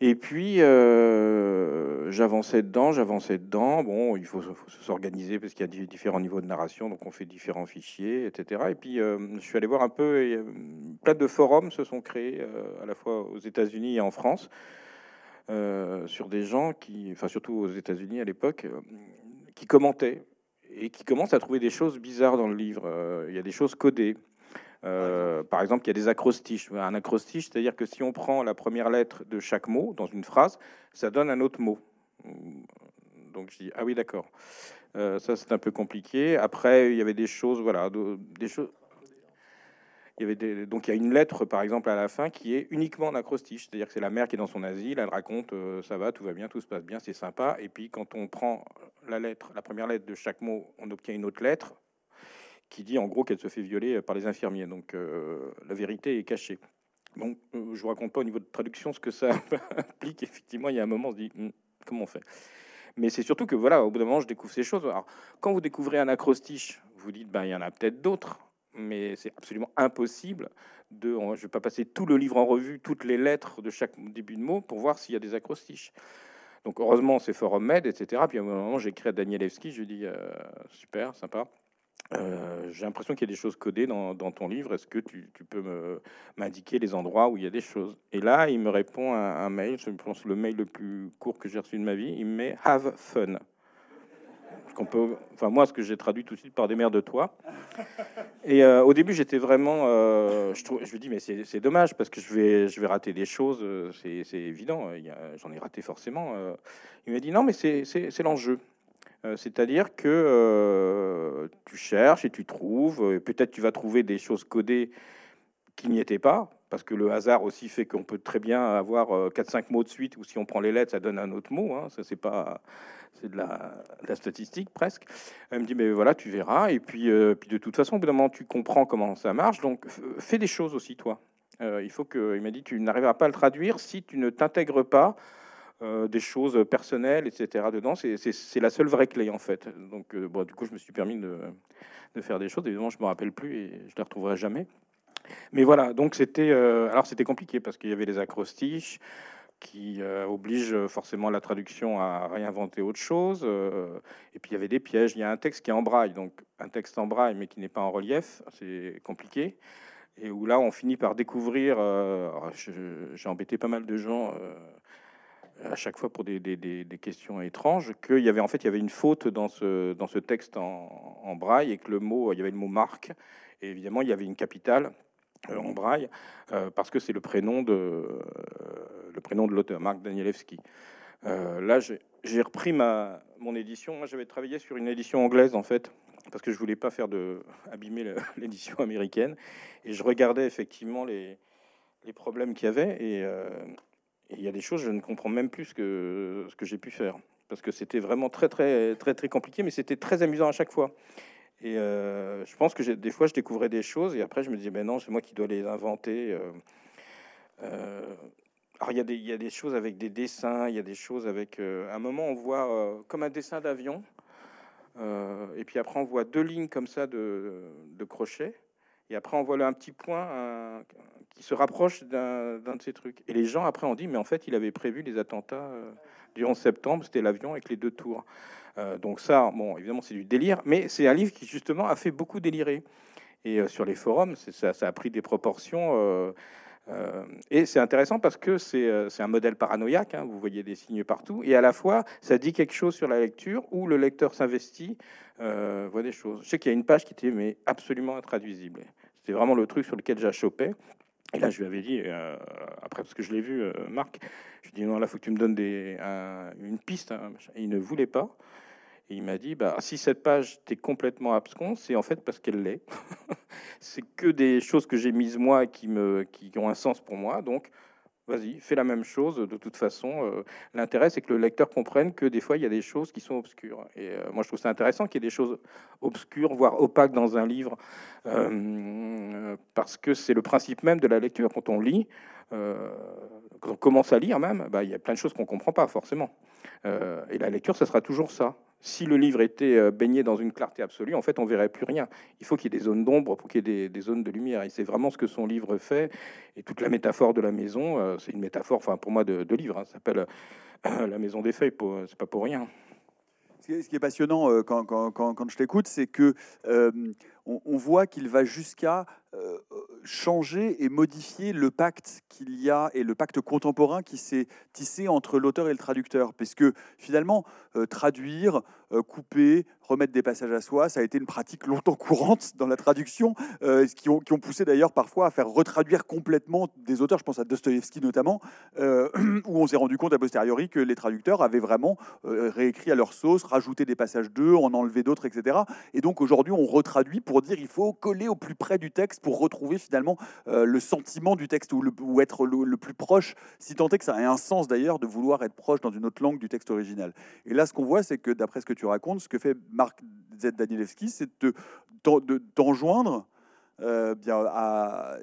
Et puis, euh, j'avançais dedans, j'avançais dedans. Bon, il faut, s'organiser parce qu'il y a différents niveaux de narration, donc on fait différents fichiers, etc. Et puis, euh, je suis allé voir un peu, et, plein de forums se sont créés à la fois aux États-Unis et en France sur des gens qui, enfin surtout aux États-Unis à l'époque, qui commentaient et qui commencent à trouver des choses bizarres dans le livre. Il y a des choses codées. Euh, par exemple, il y a des acrostiches. Un acrostiche, c'est-à-dire que si on prend la première lettre de chaque mot dans une phrase, ça donne un autre mot. Donc je dis ah oui d'accord. Euh, ça c'est un peu compliqué. Après il y avait des choses voilà des choses. Il y avait donc il y a une lettre par exemple à la fin qui est uniquement un acrostiche, c'est-à-dire que c'est la mère qui est dans son asile, elle raconte euh, ça va, tout va bien, tout se passe bien, c'est sympa. Et puis quand on prend la lettre, la première lettre de chaque mot, on obtient une autre lettre qui dit en gros qu'elle se fait violer par les infirmiers. Donc euh, la vérité est cachée. Euh, je vous raconte pas au niveau de traduction ce que ça (laughs) implique. Effectivement, il y a un moment, on se dit hum, comment on fait? Mais c'est surtout que voilà, au bout d'un moment, je découvre ces choses. Alors, quand vous découvrez un acrostiche, vous dites ben il y en a peut-être d'autres. Mais c'est absolument impossible de. Je ne vais pas passer tout le livre en revue, toutes les lettres de chaque début de mot pour voir s'il y a des acrostiches. Donc heureusement, c'est Forum Med, etc. Puis à un moment, j'ai écrit à Danielewski, je lui dis euh, super, sympa. Euh, j'ai l'impression qu'il y a des choses codées dans, ton livre. Est-ce que tu, peux m'indiquer les endroits où il y a des choses? Et là, il me répond un, un mail, je pense le mail le plus court que j'ai reçu de ma vie. Il me met Have fun qu'on peut, enfin moi, ce que j'ai traduit tout de suite par des mères de toi. Et euh, au début, j'étais vraiment, euh, je, trouve, je me dis mais c'est dommage parce que je vais, je vais rater des choses, euh, c'est évident. J'en ai raté forcément. Il m'a dit non, mais c'est l'enjeu. C'est-à-dire que tu cherches et tu trouves. Peut-être tu vas trouver des choses codées qui n'y étaient pas, parce que le hasard aussi fait qu'on peut très bien avoir 4-5 mots de suite, ou si on prend les lettres, ça donne un autre mot. Hein. Ça, c'est pas c'est de la, statistique presque. Elle me dit, mais voilà, tu verras. Et puis, euh, puis de toute façon, au bout d'un moment, tu comprends comment ça marche. Donc, fais des choses aussi, toi. Euh, il faut que, il m'a dit, tu n'arriveras pas à le traduire si tu ne t'intègres pas euh, des choses personnelles, etc. Dedans, c'est la seule vraie clé en fait. Donc, bon, du coup, je me suis permis de, de, faire des choses. Évidemment, je me rappelle plus et je les retrouverai jamais. Mais voilà, donc c'était, alors c'était compliqué parce qu'il y avait les acrostiches qui euh, oblige forcément la traduction à réinventer autre chose. Euh, et puis il y avait des pièges. Il y a un texte qui est en braille, donc un texte en braille mais qui n'est pas en relief, c'est compliqué. Et où là on finit par découvrir, euh, j'ai embêté pas mal de gens à chaque fois pour des, questions étranges, qu'il y avait en fait il y avait une faute dans ce, dans ce texte en, en braille et que le mot, il y avait le mot marque. Et évidemment il y avait une capitale euh, en braille, euh, parce que c'est le prénom de euh, l'auteur, Marc Danielewski. là, j'ai repris ma mon édition. Moi, j'avais travaillé sur une édition anglaise en fait, parce que je voulais pas faire de abîmer (laughs) l'édition américaine, et je regardais effectivement les les problèmes qu'il y avait, et il y a des choses je ne comprends même plus ce que ce que j'ai pu faire, parce que c'était vraiment très très très très compliqué, mais c'était très amusant à chaque fois. Et euh, je pense que des fois, je découvrais des choses et après, je me disais, ben non, c'est moi qui dois les inventer. Euh, euh, alors, il y, a des, choses avec des dessins, il y a des choses avec. à un moment, on voit comme un dessin d'avion. et puis après, on voit deux lignes comme ça de, de crochet. Et après, on voit là un petit point qui se rapproche d'un de ces trucs. Et les gens, après, ont dit, mais en fait, il avait prévu les attentats du 11 septembre, c'était l'avion avec les deux tours. Euh, donc ça, bon, évidemment, c'est du délire, mais c'est un livre qui justement a fait beaucoup délirer. Et euh, sur les forums, ça, a pris des proportions. Euh, et c'est intéressant parce que c'est un modèle paranoïaque, hein, vous voyez des signes partout, et à la fois ça dit quelque chose sur la lecture où le lecteur s'investit, voit des choses. Je sais qu'il y a une page qui était mais absolument intraduisible. C'était vraiment le truc sur lequel j'achoppais. Et là, je lui avais dit, après, parce que je l'ai vu, Marc, je lui ai dit, non, là, il faut que tu me donnes une piste. Hein, il ne voulait pas. Et il m'a dit, bah, si cette page t'est complètement abscon, c'est en fait parce qu'elle l'est. (laughs) c'est que des choses que j'ai mises moi qui, me, qui ont un sens pour moi. Donc, vas-y, fais la même chose. De toute façon, euh, l'intérêt, c'est que le lecteur comprenne que des fois, il y a des choses qui sont obscures. Et euh, moi, je trouve ça intéressant qu'il y ait des choses obscures, voire opaques dans un livre, euh, parce que c'est le principe même de la lecture. Quand on lit, quand on commence à lire même, bah, il y a plein de choses qu'on comprend pas forcément. et la lecture, ce sera toujours ça si le livre était euh, baigné dans une clarté absolue, en fait, on verrait plus rien. Il faut qu'il y ait des zones d'ombre pour qu'il y ait des, zones de lumière. Et c'est vraiment ce que son livre fait. Et toute la métaphore de la maison, euh, c'est une métaphore, enfin, pour moi, de, livre. Hein. ça s'appelle euh, La maison des feuilles. C'est pas pour rien. Ce qui est passionnant quand, je t'écoute, c'est que on, voit qu'il va jusqu'à changer et modifier le pacte qu'il y a et le pacte contemporain qui s'est tissé entre l'auteur et le traducteur. Parce que finalement, traduire, couper, remettre des passages à soi, ça a été une pratique longtemps courante dans la traduction, euh, qui, ont, poussé d'ailleurs parfois à faire retraduire complètement des auteurs, je pense à Dostoïevski notamment, euh, (clears throat) où on s'est rendu compte a posteriori que les traducteurs avaient vraiment euh, réécrit à leur sauce, rajouté des passages d'eux, en enlevé d'autres, etc. Et donc aujourd'hui, on retraduit pour dire il faut coller au plus près du texte pour retrouver finalement le sentiment du texte ou, le, être le, plus proche, si tant est que ça ait un sens d'ailleurs de vouloir être proche dans une autre langue du texte original. Et là, ce qu'on voit, c'est que d'après ce que tu racontes, ce que fait Marc Z. Danielewski, c'est de, t'enjoindre euh, bien à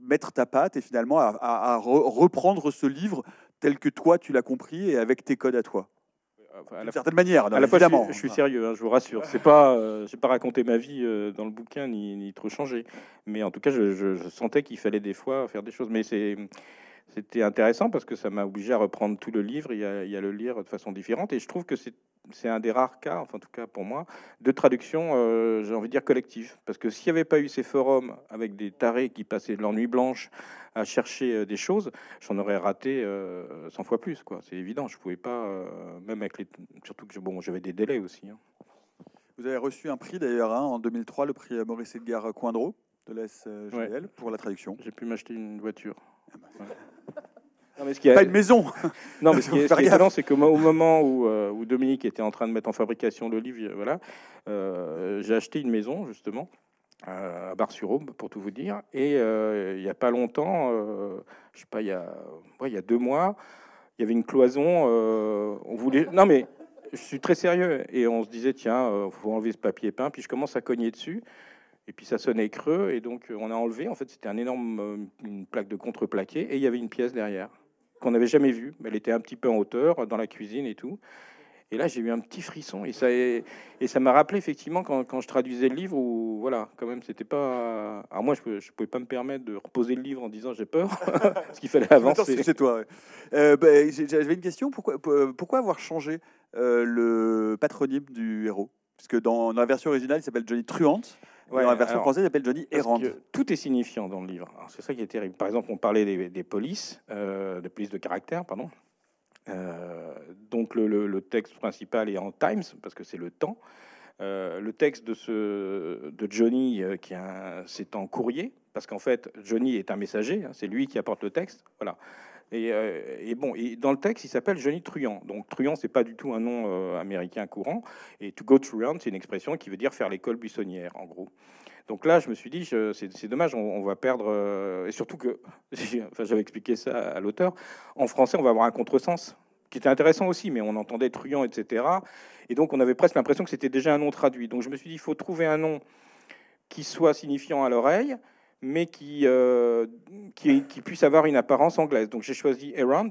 mettre ta patte et finalement à, reprendre ce livre tel que toi tu l'as compris et avec tes codes à toi. Ah, d'une certaine manière. à la fois, je suis, sérieux, hein, je vous rassure. C'est pas, euh, j'ai pas raconté ma vie euh, dans le bouquin ni, ni, trop changé, mais en tout cas, je, je, je sentais qu'il fallait des fois faire des choses. Mais c'est c'était intéressant parce que ça m'a obligé à reprendre tout le livre et à, le lire de façon différente. Et je trouve que c'est un des rares cas, enfin en tout cas pour moi, de traduction, euh, j'ai envie de dire collective. Parce que s'il n'y avait pas eu ces forums avec des tarés qui passaient de leur nuit blanche à chercher euh, des choses, j'en aurais raté 100 euh, fois plus. quoi. C'est évident, je pouvais pas, même avec les... Surtout que bon, j'avais des délais aussi. Hein. Vous avez reçu un prix d'ailleurs hein, en 2003, le prix Maurice Edgar Coindreau de l'SGL pour la traduction. J'ai pu m'acheter une voiture. Ah bah, non, mais ce qui a... Pas une maison. non, mais ce qui est, c'est qu'au moment où, euh, où, Dominique était en train de mettre en fabrication le livre, voilà, euh, j'ai acheté une maison justement à Bar-sur-Aube, pour tout vous dire. Et euh, il n'y a pas longtemps, je sais pas, il y a, ouais, il y a deux mois, il y avait une cloison. on voulait. Non, mais je suis très sérieux. Et on se disait, tiens, faut enlever ce papier peint. Puis je commence à cogner dessus. Et puis ça sonnait creux, et donc on a enlevé. En fait, c'était un énorme, une plaque de contreplaqué, et il y avait une pièce derrière qu'on n'avait jamais vue. Elle était un petit peu en hauteur, dans la cuisine et tout. Et là, j'ai eu un petit frisson, et ça, et, ça m'a rappelé effectivement quand, quand, je traduisais le livre, où voilà, quand même, c'était pas. Alors moi, je, ne pouvais pas me permettre de reposer le livre en disant j'ai peur, (laughs) parce qu'il fallait avancer. C'est toi. Euh, bah, j'avais une question. Pourquoi, pourquoi avoir changé euh, le patronyme du héros? Parce que dans, dans la version originale, il s'appelle Johnny Truante. Ouais, dans la version française, il s'appelle Johnny Errant. Tout est signifiant dans le livre. C'est ça qui est terrible. Par exemple, on parlait des, polices, euh, de police de caractère, pardon. Euh, donc le, texte principal est en Times parce que c'est le temps. Euh, le texte de, ce, de Johnny, qui c'est en courrier parce qu'en fait Johnny est un messager, hein, c'est lui qui apporte le texte. Voilà. Euh, et, bon, et dans le texte, il s'appelle Johnny Truant. Donc Truant, c'est pas du tout un nom euh, américain courant. Et to go truant, c'est une expression qui veut dire faire l'école buissonnière, en gros. Donc là, je me suis dit, c'est dommage, on, va perdre. Euh, et surtout que, (laughs) enfin, j'avais expliqué ça à l'auteur. En français, on va avoir un contresens qui était intéressant aussi, mais on entendait truand, etc. Et donc, on avait presque l'impression que c'était déjà un nom traduit. Donc, je me suis dit, il faut trouver un nom qui soit signifiant à l'oreille, mais euh, qui, puisse avoir une apparence anglaise. Donc j'ai choisi Errand,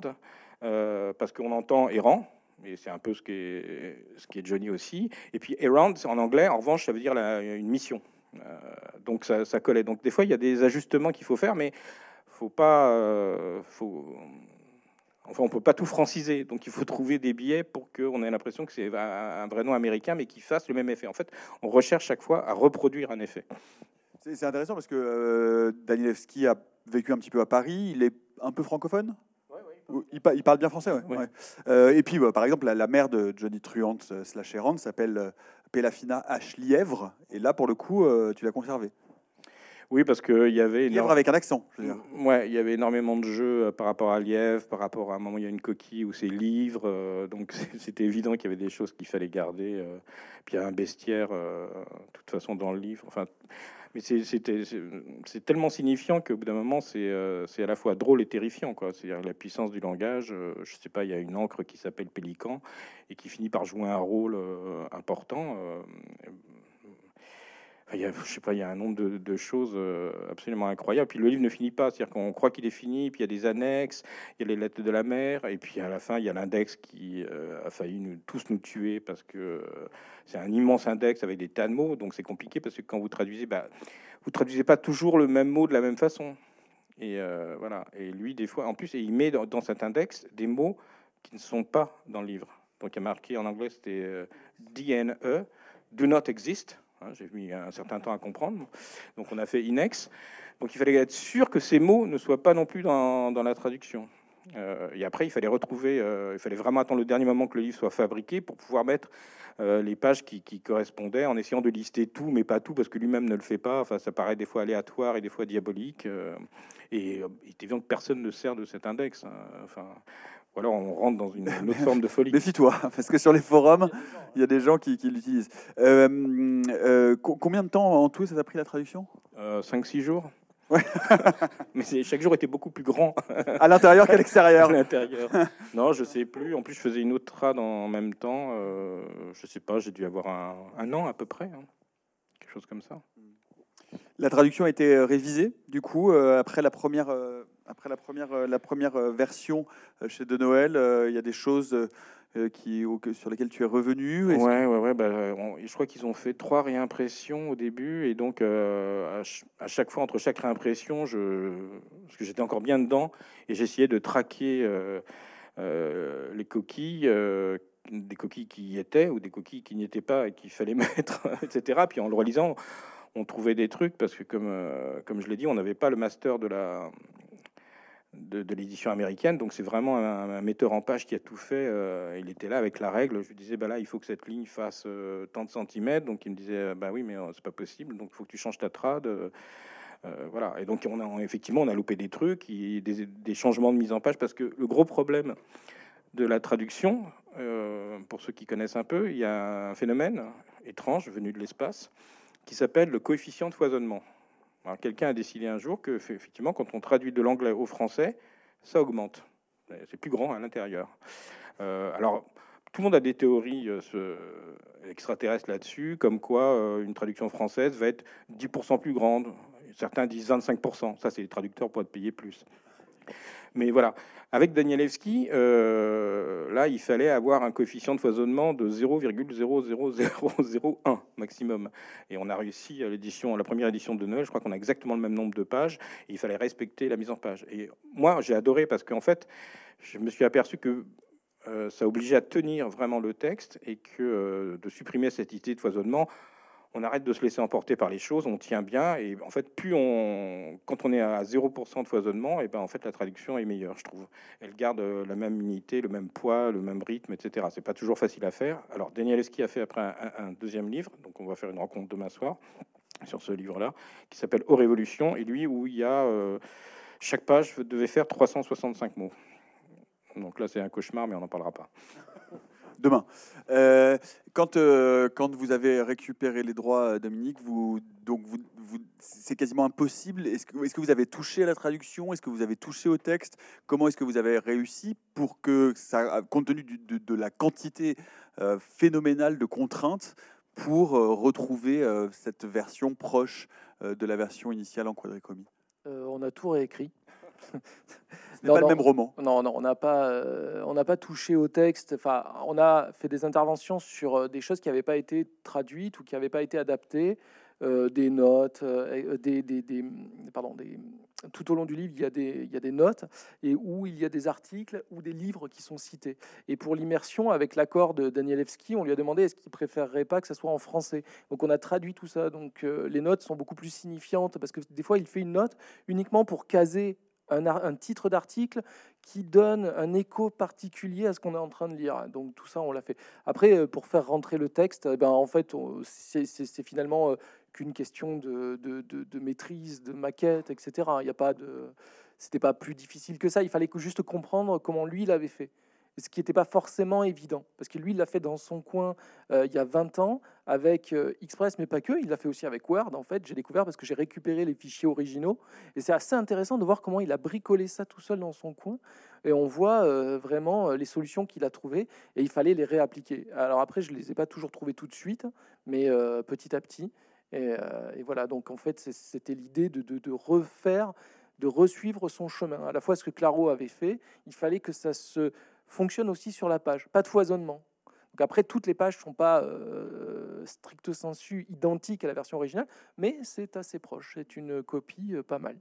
euh, parce qu'on entend errant, et c'est un peu ce qui, est, Johnny aussi. Et puis Errand, en anglais, en revanche, ça veut dire une mission. Euh, donc ça, ça, collait. Donc des fois, il y a des ajustements qu'il faut faire, mais faut pas... faut, Enfin, on peut pas tout franciser, donc il faut trouver des billets pour qu'on ait l'impression que c'est un vrai nom américain, mais qui fasse le même effet. En fait, on recherche chaque fois à reproduire un effet. C'est intéressant parce que euh, Danielewski a vécu un petit peu à Paris. Il est un peu francophone il, parle bien français, ouais. Euh, et puis, bah, par exemple, la, mère de Johnny Truant euh, slash Errant s'appelle euh, Pelafina H. Lièvre. Et là, pour le coup, tu l'as conservé. Oui, parce qu'il y avait... Lièvre avec un accent, je veux dire. Ouais, il y avait énormément de jeux par rapport à Lièvre, par rapport à un moment, il y a une coquille où c'est livre. donc, (laughs) c'était évident qu'il y avait des choses qu'il fallait garder. puis, il y a un bestiaire, de toute façon, dans le livre. Enfin mais c'est tellement signifiant qu'au bout d'un moment, euh, c'est à la fois drôle et terrifiant. C'est-à-dire la puissance du langage. Euh, je sais pas, il y a une encre qui s'appelle Pélican et qui finit par jouer un rôle euh, important. Il y a, je sais pas, il y a un nombre de, choses absolument incroyables. Puis le livre ne finit pas, c'est-à-dire qu'on croit qu'il est fini, puis il y a des annexes, il y a les lettres de la mère, et puis à la fin, il y a l'index qui a failli nous, tous nous tuer parce que c'est un immense index avec des tas de mots, donc c'est compliqué parce que quand vous traduisez, bah, vous traduisez pas toujours le même mot de la même façon. Et euh, voilà. Et lui, des fois, en plus, il met dans, cet index des mots qui ne sont pas dans le livre. Donc il y a marqué en anglais, c'était euh, DNE, do not exist. Hein, j'ai mis un certain temps à comprendre. Donc on a fait inex. Donc il fallait être sûr que ces mots ne soient pas non plus dans, dans la traduction. Euh, et après, il fallait retrouver, il fallait vraiment attendre le dernier moment que le livre soit fabriqué pour pouvoir mettre euh, les pages qui, correspondaient, en essayant de lister tout, mais pas tout, parce que lui-même ne le fait pas. Enfin, ça paraît des fois aléatoire et des fois diabolique. Euh, et euh, il est évident que personne ne sert de cet index. Hein. Enfin, ou alors on rentre dans une, autre forme de folie. (laughs) Méfie-toi, parce que sur les forums, il y a des gens qui, l'utilisent. combien de temps en tout ça a pris la traduction? 5-6 jours. (laughs) mais chaque jour était beaucoup plus grand. à l'intérieur qu'à l'extérieur. (laughs) l'intérieur. Non, je sais plus. En plus, je faisais une autre trad en même temps. Euh, je sais pas, j'ai dû avoir un, an à peu près. Hein. Quelque chose comme ça. La traduction a été euh, révisée, du coup, euh, après la première, Après la première, la première version chez De Noël, il y a des choses sur lesquelles tu es revenu Oui, ouais, ouais, bah, je crois qu'ils ont fait trois réimpressions au début, et donc à, chaque fois, entre chaque réimpression, parce que j'étais encore bien dedans, et j'essayais de traquer les coquilles des coquilles qui y étaient ou des coquilles qui n'y étaient pas et qu'il fallait (laughs) mettre, etc. Puis en le relisant, on trouvait des trucs parce que, euh, comme je l'ai dit, on n'avait pas le master de la de, l'édition américaine, donc c'est vraiment un, metteur en page qui a tout fait. Euh, il était là avec la règle. Je lui disais, bah là, il faut que cette ligne fasse euh, tant de centimètres. Donc il me disait, bah oui, mais c'est pas possible. Donc il faut que tu changes ta trad. voilà. Et donc on a effectivement on a loupé des trucs, des, des changements de mise en page parce que le gros problème de la traduction, euh, pour ceux qui connaissent un peu, il y a un phénomène étrange venu de l'espace qui s'appelle le coefficient de foisonnement. Quelqu'un a décidé un jour que, effectivement, quand on traduit de l'anglais au français, ça augmente. C'est plus grand à l'intérieur. Euh, alors, tout le monde a des théories euh, extraterrestres là-dessus, comme quoi une traduction française va être 10% plus grande. Certains disent 25%. Ça, c'est les traducteurs pour être payés plus. Mais voilà, avec Danielewski, euh, là, il fallait avoir un coefficient de foisonnement de 0,00001 maximum. Et on a réussi à l'édition, la première édition de Noël, je crois qu'on a exactement le même nombre de pages. Et il fallait respecter la mise en page. Et moi, j'ai adoré parce qu'en fait, je me suis aperçu que euh, ça obligeait à tenir vraiment le texte et que euh, de supprimer cette idée de foisonnement, on arrête de se laisser emporter par les choses, on tient bien, et en fait, plus on, quand on est à 0% de foisonnement, et ben en fait la traduction est meilleure, je trouve. Elle garde euh, la même unité, le même poids, le même rythme, etc. C'est pas toujours facile à faire. Alors Daniel Eski a fait après un, deuxième livre, donc on va faire une rencontre demain soir sur ce livre-là, qui s'appelle Aux Révolutions, et lui où il y a euh, chaque page devait faire 365 mots. Donc là, c'est un cauchemar, mais on n'en parlera pas demain. Euh, quand, euh, quand vous avez récupéré les droits, Dominique, vous, donc vous, c'est quasiment impossible. Est-ce que, vous avez touché à la traduction? Est-ce que vous avez touché au texte? Comment est-ce que vous avez réussi pour que, ça, compte tenu de, la quantité euh, phénoménale de contraintes, pour retrouver cette version proche de la version initiale en quadricomie On a tout réécrit. Pas le même roman. Non, non, on n'a pas, euh, on n'a pas touché au texte. Enfin, on a fait des interventions sur euh, des choses qui n'avaient pas été traduites ou qui n'avaient pas été adaptées, euh, des notes, des, des, des, pardon, des, tout au long du livre, il y, a des, il y a des notes et où il y a des articles ou des livres qui sont cités. Et pour l'immersion, avec l'accord de Danielewski, on lui a demandé est-ce qu'il préférerait pas que ça soit en français. Donc on a traduit tout ça. Donc les notes sont beaucoup plus signifiantes parce que des fois il fait une note uniquement pour caser un, titre d'article qui donne un écho particulier à ce qu'on est en train de lire. Donc tout ça, on l'a fait. Après, euh, pour faire rentrer le texte, eh ben, en fait, c'est finalement euh, qu'une question de, de, maîtrise, de maquette, etc. Il n'y a pas de... C'était pas plus difficile que ça. Il fallait juste comprendre comment lui l'avait fait ce qui n'était pas forcément évident, parce que lui, il l'a fait dans son coin euh, il y a 20 ans avec euh, Express, mais pas que, il l'a fait aussi avec Word, en fait, j'ai découvert parce que j'ai récupéré les fichiers originaux, et c'est assez intéressant de voir comment il a bricolé ça tout seul dans son coin, et on voit euh, vraiment les solutions qu'il a trouvées, et il fallait les réappliquer. Alors après, je ne les ai pas toujours trouvées tout de suite, mais petit à petit, et, voilà, donc en fait, c'était l'idée de, de, de refaire de resuivre son chemin. À la fois ce que Claro avait fait, il fallait que ça se fonctionne aussi sur la page. Pas de foisonnement. Donc après, toutes les pages ne sont pas euh, stricto sensu identiques à la version originale, mais c'est assez proche. C'est une copie euh, pas mal.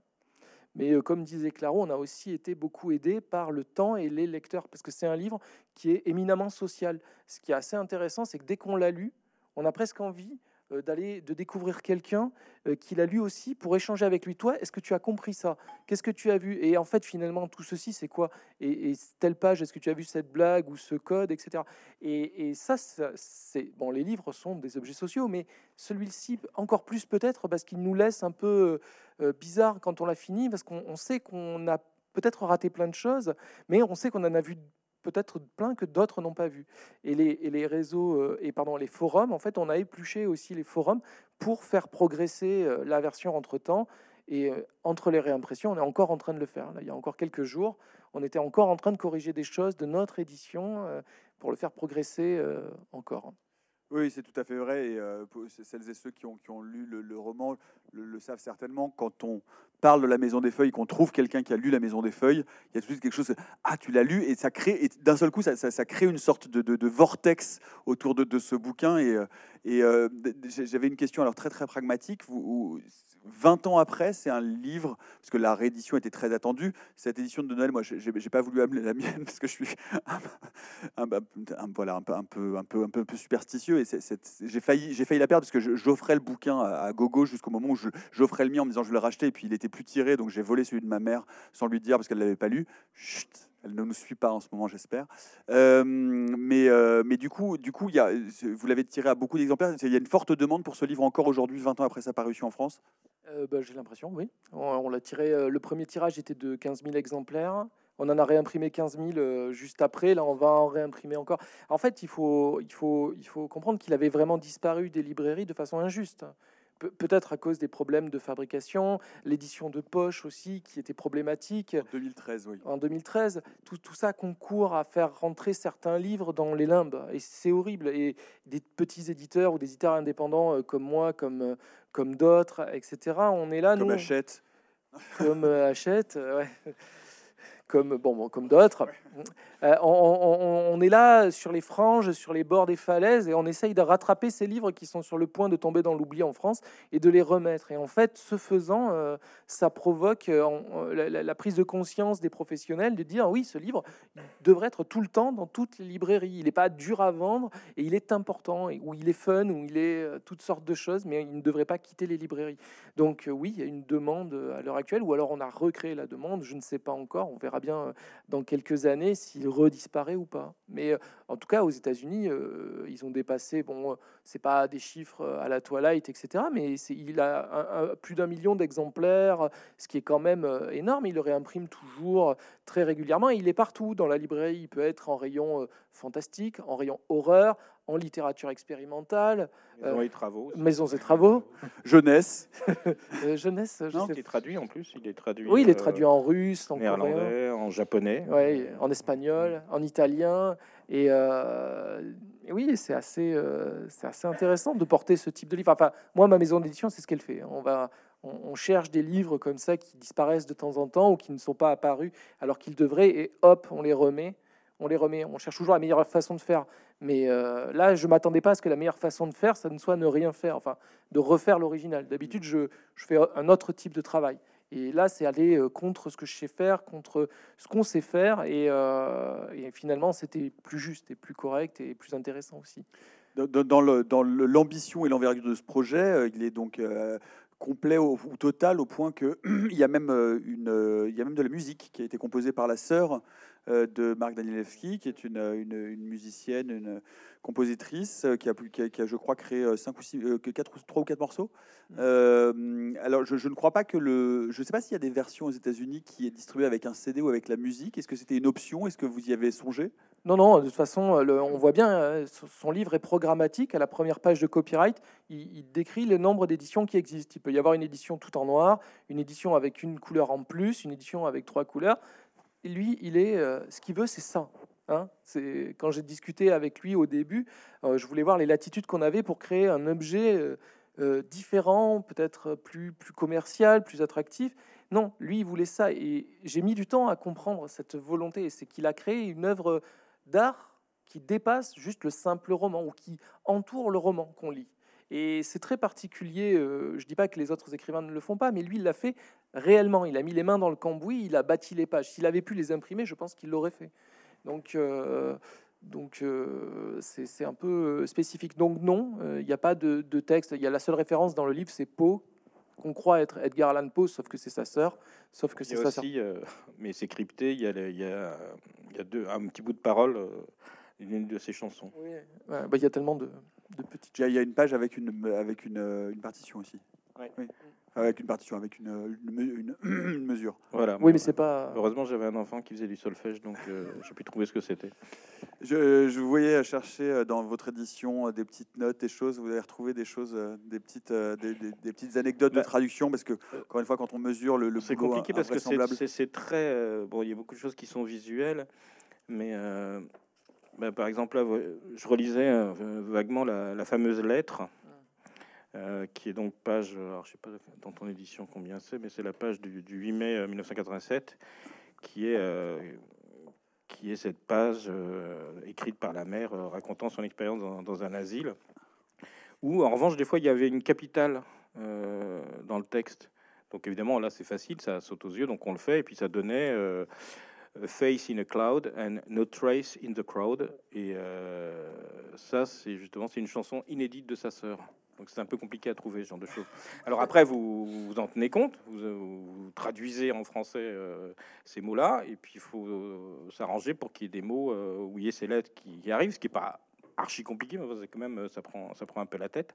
Mais euh, comme disait Claro, on a aussi été beaucoup aidé par le temps et les lecteurs, parce que c'est un livre qui est éminemment social. Ce qui est assez intéressant, c'est que dès qu'on l'a lu, on a presque envie d'aller de découvrir quelqu'un euh, qui l'a lu aussi pour échanger avec lui. Toi, est-ce que tu as compris ça? Qu'est-ce que tu as vu? Et en fait, finalement, tout ceci, c'est quoi? Et, telle page, est-ce que tu as vu cette blague ou ce code, etc. Et, ça, c'est bon. Les livres sont des objets sociaux, mais celui-ci encore plus peut-être parce qu'il nous laisse un peu euh, bizarre quand on l'a fini, parce qu'on sait qu'on a peut-être raté plein de choses, mais on sait qu'on en a vu peut-être plein que d'autres n'ont pas vu. Et les, réseaux, euh, et pardon, les forums, en fait, on a épluché aussi les forums pour faire progresser euh, la version entre-temps. Et euh, entre les réimpressions, on est encore en train de le faire. Il y a encore quelques jours, on était encore en train de corriger des choses de notre édition pour le faire progresser encore. Oui, c'est tout à fait vrai. Et euh, celles et ceux qui ont, lu le, roman le, savent certainement. Quand on parle de la Maison des Feuilles, qu'on trouve quelqu'un qui a lu la Maison des Feuilles, il y a tout de suite quelque chose. Ah, tu l'as lu et ça crée. D'un seul coup, ça, crée une sorte de, vortex autour de, ce bouquin. Et, euh, euh, j'avais une question alors très très pragmatique. Vous, 20 ans après, c'est un livre, parce que la réédition était très attendue. Cette édition de Noël, moi, j'ai pas voulu amener la mienne (laughs) parce que je suis un, voilà, un, peu, un, peu, un, peu, un peu superstitieux. Et j'ai failli, failli la perdre parce que j'offrais le bouquin à, Gogo jusqu'au moment où j'offrais le mien en me disant je vais le racheter. Et puis il était plus tiré, donc j'ai volé celui de ma mère sans lui dire parce qu'elle l'avait pas lu. Chut, elle ne nous suit pas en ce moment, j'espère. Euh, mais, euh, mais du coup, du coup il y a, vous l'avez tiré à beaucoup d'exemplaires. Il y a une forte demande pour ce livre encore aujourd'hui, 20 ans après sa parution en France? Euh, bah, J'ai l'impression, oui. On, l'a tiré, le premier tirage était de 15 000 exemplaires. On en a réimprimé 15 000 juste après. Là, on va en réimprimer encore. En fait, il faut, il faut, il faut comprendre qu'il avait vraiment disparu des librairies de façon injuste peut-être à cause des problèmes de fabrication, l'édition de poche aussi qui était problématique. En 2013, oui. En 2013, tout, tout, ça concourt à faire rentrer certains livres dans les limbes et c'est horrible. Et des petits éditeurs ou des éditeurs indépendants euh, comme moi, comme, euh, comme d'autres, etc. On est là, comme nous. Hachette. Comme euh, Hachette, ouais comme, bon, comme d'autres. Euh, on, est là sur les franges, sur les bords des falaises, et on essaye de rattraper ces livres qui sont sur le point de tomber dans l'oubli en France et de les remettre. Et en fait, ce faisant, euh, ça provoque euh, la, prise de conscience des professionnels de dire oui, ce livre devrait être tout le temps dans toutes les librairies. Il n'est pas dur à vendre et il est important, et, il est fun, où il est toutes sortes de choses, mais il ne devrait pas quitter les librairies. Donc oui, il y a une demande à l'heure actuelle, ou alors on a recréé la demande, je ne sais pas encore, on verra bien dans quelques années s'il redisparaît ou pas. Mais euh, en tout cas, aux États-Unis, euh, ils ont dépassé, bon, c'est pas des chiffres à la Twilight, etc., mais il a plus d'un million d'exemplaires, ce qui est quand même énorme. Il le réimprime toujours très régulièrement. il est partout dans la librairie. Il peut être en rayon fantastique, en rayon horreur, en littérature expérimentale. Maisons et travaux. Maisons et travaux. (laughs) jeunesse. jeunesse, je non, sais. Il est traduit en plus. Il est traduit. Oui, il est traduit en russe, en néerlandais, en japonais. Oui, en espagnol, en italien. Et, euh, oui, c'est assez, euh, c'est assez intéressant de porter ce type de livre. Enfin, moi, ma maison d'édition, c'est ce qu'elle fait. On va, on, cherche des livres comme ça qui disparaissent de temps en temps ou qui ne sont pas apparus alors qu'ils devraient, et hop, on les remet. On les remet. On cherche toujours la meilleure façon de faire. Mais euh, là, je m'attendais pas à ce que la meilleure façon de faire, ça ne soit ne rien faire, enfin, de refaire l'original. D'habitude, je, fais un autre type de travail. Et là, c'est aller euh, contre ce que je sais faire, contre ce qu'on sait faire. Et, euh, et finalement, c'était plus juste et plus correct et plus intéressant aussi. Dans, l'ambition et l'envergure de ce projet, il est donc complet au, total au point que (clears throat) il y a même y a même de la musique qui a été composée par la sœur de Marc Danielewski, qui est une, une, musicienne, une compositrice, euh, qui a, qui a, je crois, créé euh, cinq ou six, quatre, trois ou quatre morceaux. Mmh. alors, je, ne crois pas que le. Je ne sais pas s'il y a des versions aux États-Unis qui est distribuée avec un CD ou avec la musique. Est-ce que c'était une option? Est-ce que vous y avez songé? Non, non, de toute façon, on voit bien, son livre est programmatique. À la première page de copyright, il, il décrit le nombre d'éditions qui existent. Il peut y avoir une édition tout en noir, une édition avec une couleur en plus, une édition avec trois couleurs lui, il est, euh, ce qu'il veut, c'est ça. Hein c'est quand j'ai discuté avec lui au début, euh, je voulais voir les latitudes qu'on avait pour créer un objet euh, différent, peut-être plus plus commercial, plus attractif. Non, lui, il voulait ça, et j'ai mis du temps à comprendre cette volonté. C'est qu'il a créé une œuvre d'art qui dépasse juste le simple roman ou qui entoure le roman qu'on lit. Et c'est très particulier. je ne dis pas que les autres écrivains ne le font pas, mais lui, il l'a fait réellement. Il a mis les mains dans le cambouis, il a bâti les pages. S'il avait pu les imprimer, je pense qu'il l'aurait fait. Donc, euh, donc c'est un peu spécifique. Donc non, il n'y a pas de, texte. Il y a la seule référence dans le livre, c'est Poe, qu'on croit être Edgar Allan Poe, sauf que c'est sa sœur. Sauf que c'est sa sœur. mais c'est crypté. Il y a, il y a, il y a deux, un petit bout de parole d'une de ses chansons. Oui, bah, il y a tellement de, petites. Il y a une page avec une, avec une, une partition aussi. Oui. Avec une partition, avec une, (clears throat) une, mesure. Voilà. Oui, mais c'est pas. Heureusement, j'avais un enfant qui faisait du solfège, donc euh, (laughs) j'ai pu trouver ce que c'était. Je, je, vous voyais chercher euh, dans votre édition euh, des petites notes, des choses. Vous avez retrouvé des choses, des petites, des, des, petites anecdotes de bah, traduction, parce que encore une fois, quand on mesure le, le c'est compliqué parce que c'est très bon. Il y a beaucoup de choses qui sont visuelles, mais Ben, par exemple, là, je relisais euh, vaguement la, fameuse lettre, euh, qui est donc page, alors je sais pas dans ton édition combien c'est, mais c'est la page du, 8 mai 1987, qui est, qui est cette page écrite par la mère racontant son expérience dans, dans, un asile, où en revanche, des fois, il y avait une capitale dans le texte. Donc évidemment, là, c'est facile, ça saute aux yeux, donc on le fait, et puis ça donnait face in a cloud and no trace in the crowd. Et euh, ça, c'est justement, c'est une chanson inédite de sa sœur. Donc c'est un peu compliqué à trouver ce genre de choses. Alors après, vous vous en tenez compte, vous, traduisez en français euh, ces mots-là, et puis il faut euh, s'arranger pour qu'il y ait des mots où il y ait ces lettres qui, arrivent, ce qui n'est pas archi compliqué, mais c'est quand même ça prend ça prend un peu la tête.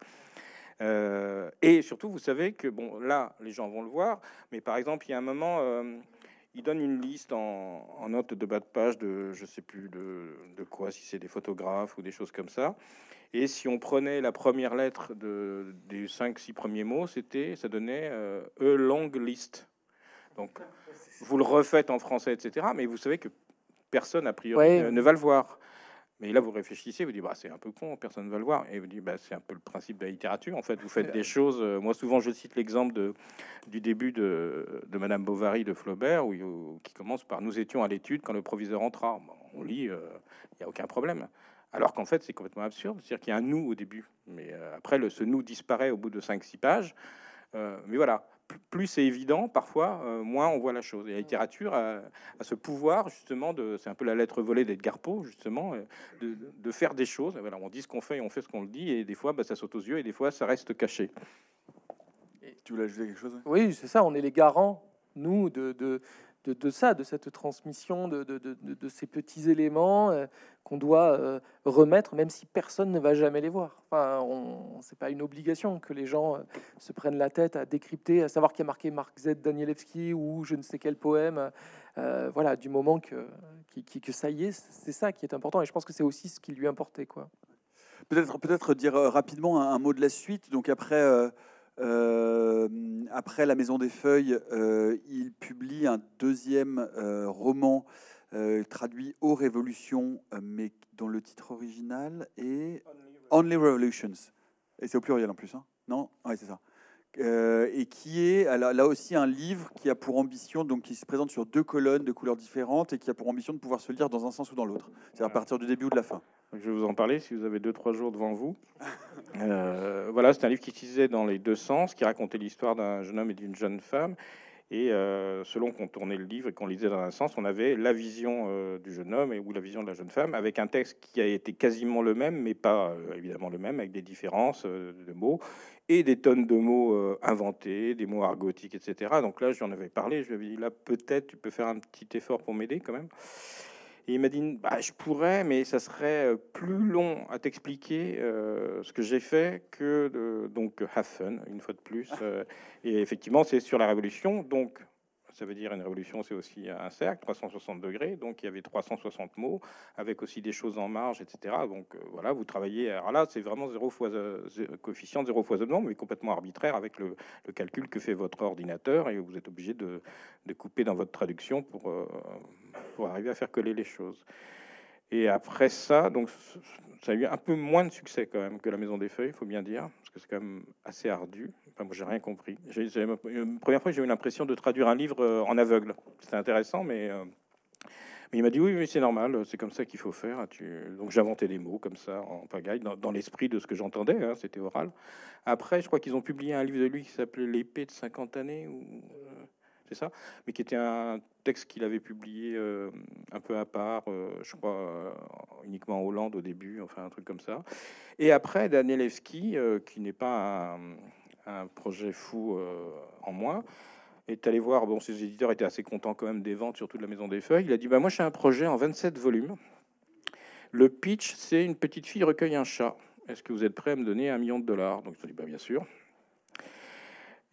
et surtout, vous savez que bon, là, les gens vont le voir, mais par exemple, il y a un moment il donne une liste en, note de bas de page de je sais plus de, quoi, si c'est des photographes ou des choses comme ça. Et si on prenait la première lettre de, des cinq, six premiers mots, c'était, ça donnait euh, a long list. Donc, vous le refaites en français, etc. Mais vous savez que personne, a priori, ne va le voir. Mais là, vous réfléchissez, vous dites, bah, c'est un peu con, personne ne va le voir. Et vous dites, bah, c'est un peu le principe de la littérature. En fait, vous faites des choses. Euh, moi, souvent, je cite l'exemple de, du début de, de Madame Bovary de Flaubert, où, qui commence par Nous étions à l'étude quand le proviseur entra. on lit, euh, il n'y a aucun problème. Alors qu'en fait, c'est complètement absurde. C'est-à-dire qu'il y a un nous au début. Mais euh, après, le, ce nous disparaît au bout de 5-6 pages. mais voilà, plus c'est évident, parfois, euh, moins on voit la chose. Et la littérature a, ce pouvoir, justement, de, c'est un peu la lettre volée d'Edgar Poe, justement, euh, de, faire des choses. Voilà, on dit ce qu'on fait et on fait ce qu'on le dit, et des fois, bah, ça saute aux yeux, et des fois, ça reste caché. tu voulais ajouter quelque chose Oui, c'est ça, on est les garants, nous, de, de, ça, de cette transmission, de, de ces petits éléments euh, qu'on doit euh, remettre, même si personne ne va jamais les voir. Enfin, on, c'est pas une obligation que les gens euh, se prennent la tête à décrypter, à savoir qui a marqué Mark Z. Danielewski ou je ne sais quel poème. voilà, du moment que, que ça y est, c'est ça qui est important. Et je pense que c'est aussi ce qui lui importait, quoi. Peut-être, peut-être dire rapidement un, mot de la suite. Donc après. Euh, après La Maison des Feuilles, euh, il publie un deuxième euh, roman traduit aux révolutions, mais dont le titre original est Only Revolutions. Et c'est au pluriel en plus, hein? Non? Oui, c'est ça. Et qui est là aussi un livre qui a pour ambition, donc qui se présente sur deux colonnes de couleurs différentes et qui a pour ambition de pouvoir se lire dans un sens ou dans l'autre, c'est-à-dire à partir du début ou de la fin. Je vais vous en parler si vous avez deux trois jours devant vous. (laughs) Euh, voilà, c'est un livre qui utilisait dans les deux sens, qui racontait l'histoire d'un jeune homme et d'une jeune femme. Et euh, selon qu'on tournait le livre et qu'on lisait dans un sens, on avait la vision euh, du jeune homme et ou la vision de la jeune femme, avec un texte qui a été quasiment le même, mais pas évidemment le même, avec des différences de mots et des tonnes de mots inventés, des mots argotiques, etc. Donc là, j'en avais parlé. Je lui avais dit là, peut-être tu peux faire un petit effort pour m'aider quand même. Et il m'a dit, bah, je pourrais, mais ça serait euh, plus long à t'expliquer euh, ce que j'ai fait que de, donc have fun, une fois de plus. Euh, et effectivement, c'est sur la révolution, donc ça veut dire une révolution, c'est aussi un cercle, 360 degrés, donc il y avait 360 mots, avec aussi des choses en marge, etc. Donc euh, voilà, vous travaillez. Alors là, c'est vraiment zéro coefficient, zéro foisonnement, mais complètement arbitraire avec le, calcul que fait votre ordinateur, et vous êtes obligé de, couper dans votre traduction pour, euh, pour arriver à faire coller les choses. Et après ça, donc ça a eu un peu moins de succès quand même que la Maison des Feuilles, il faut bien dire, parce que c'est quand même assez ardu. Enfin, moi, j'ai rien compris. J'ai, la première fois, j'ai eu l'impression de traduire un livre euh, en aveugle. C'était intéressant, mais, euh, mais il m'a dit oui, oui, c'est normal, c'est comme ça qu'il faut faire. Tu... Donc j'inventais des mots comme ça en pagaille, dans, l'esprit de ce que j'entendais. Hein, c'était oral. Après, je crois qu'ils ont publié un livre de lui qui s'appelait L'épée de 50 années. Ou c'est ça, mais qui était un texte qu'il avait publié euh, un peu à part, euh, je crois euh, uniquement en Hollande au début, enfin un truc comme ça. Et après, Danielewski, qui n'est pas un, projet fou en moi, est allé voir, bon, ses éditeurs étaient assez contents quand même des ventes, surtout de la Maison des Feuilles. Il a dit, bah, moi j'ai un projet en 27 volumes. Le pitch, c'est une petite fille recueille un chat. Est-ce que vous êtes prêt à me donner un million de dollars? Donc je dis, bah, bien sûr.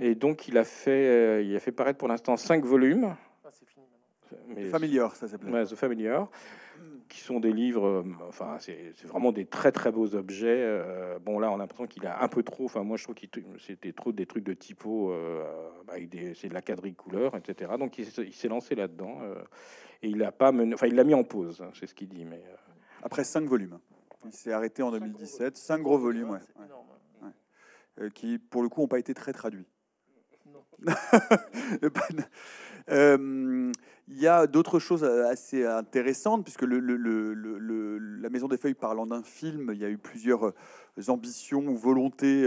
Et donc, il a fait, euh, il a fait paraître pour l'instant cinq volumes. Ah, c'est fini Mais, Familiar, ça s'appelle. Ouais, The Familiar, qui sont des livres, euh, enfin, c'est vraiment des très très beaux objets. Euh, bon, là, on a l'impression qu'il a un peu trop, enfin, moi je trouve que c'était trop des trucs de typo, avec des, c'est de la quadrille couleur, etc. Donc, il, s'est lancé là-dedans et il a pas, enfin, il l'a mis en pause, hein, c'est ce qu'il dit, mais après cinq volumes. Il s'est arrêté en 2017. Cinq gros volumes, ouais. Euh, qui, pour le coup, n'ont pas été très traduits. (laughs) Euh, il y a d'autres choses assez intéressantes, puisque le, le, La Maison des Feuilles parlant d'un film, il y a eu plusieurs ambitions ou volontés,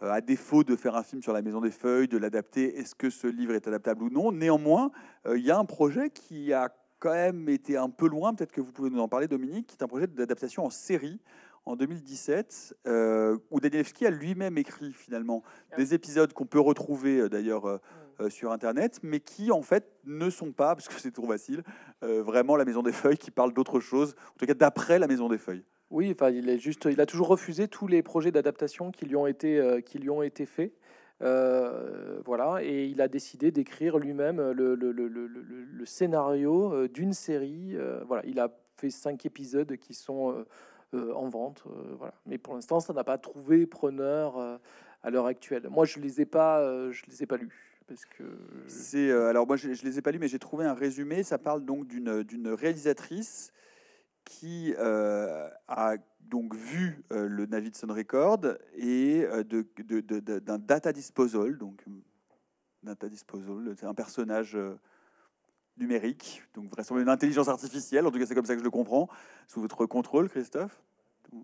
à défaut de faire un film sur La Maison des Feuilles, de l'adapter. Est-ce que ce livre est adaptable ou non? Néanmoins, il y a un projet qui a quand même été un peu loin, peut-être que vous pouvez nous en parler, Dominique, qui est un projet d'adaptation en série en 2017, euh, où Danielewski a lui-même écrit finalement des épisodes qu'on peut retrouver euh, d'ailleurs euh. Sur Internet, mais qui en fait ne sont pas, (laughs) parce que c'est trop facile, vraiment la Maison des Feuilles, qui parle d'autre chose, en tout cas d'après la Maison des Feuilles. Oui, enfin, il, est juste, il a toujours refusé tous les projets d'adaptation qui lui ont été, qui lui ont été faits. voilà, et il a décidé d'écrire lui-même le, scénario d'une série. voilà, il a fait cinq épisodes qui sont euh, en vente. Euh, voilà. Mais pour l'instant, ça n'a pas trouvé preneur euh, à l'heure actuelle. Moi, je les ai pas, je les ai pas lus. Que... C'est, alors moi, je, ne les ai pas lus, mais j'ai trouvé un résumé. Ça parle donc d'une, réalisatrice qui a donc vu le Navidson Record et de, d'un data disposal, donc data disposal, c'est un personnage numérique, donc vraisemblablement une intelligence artificielle, en tout cas c'est comme ça que je le comprends, sous votre contrôle, Christophe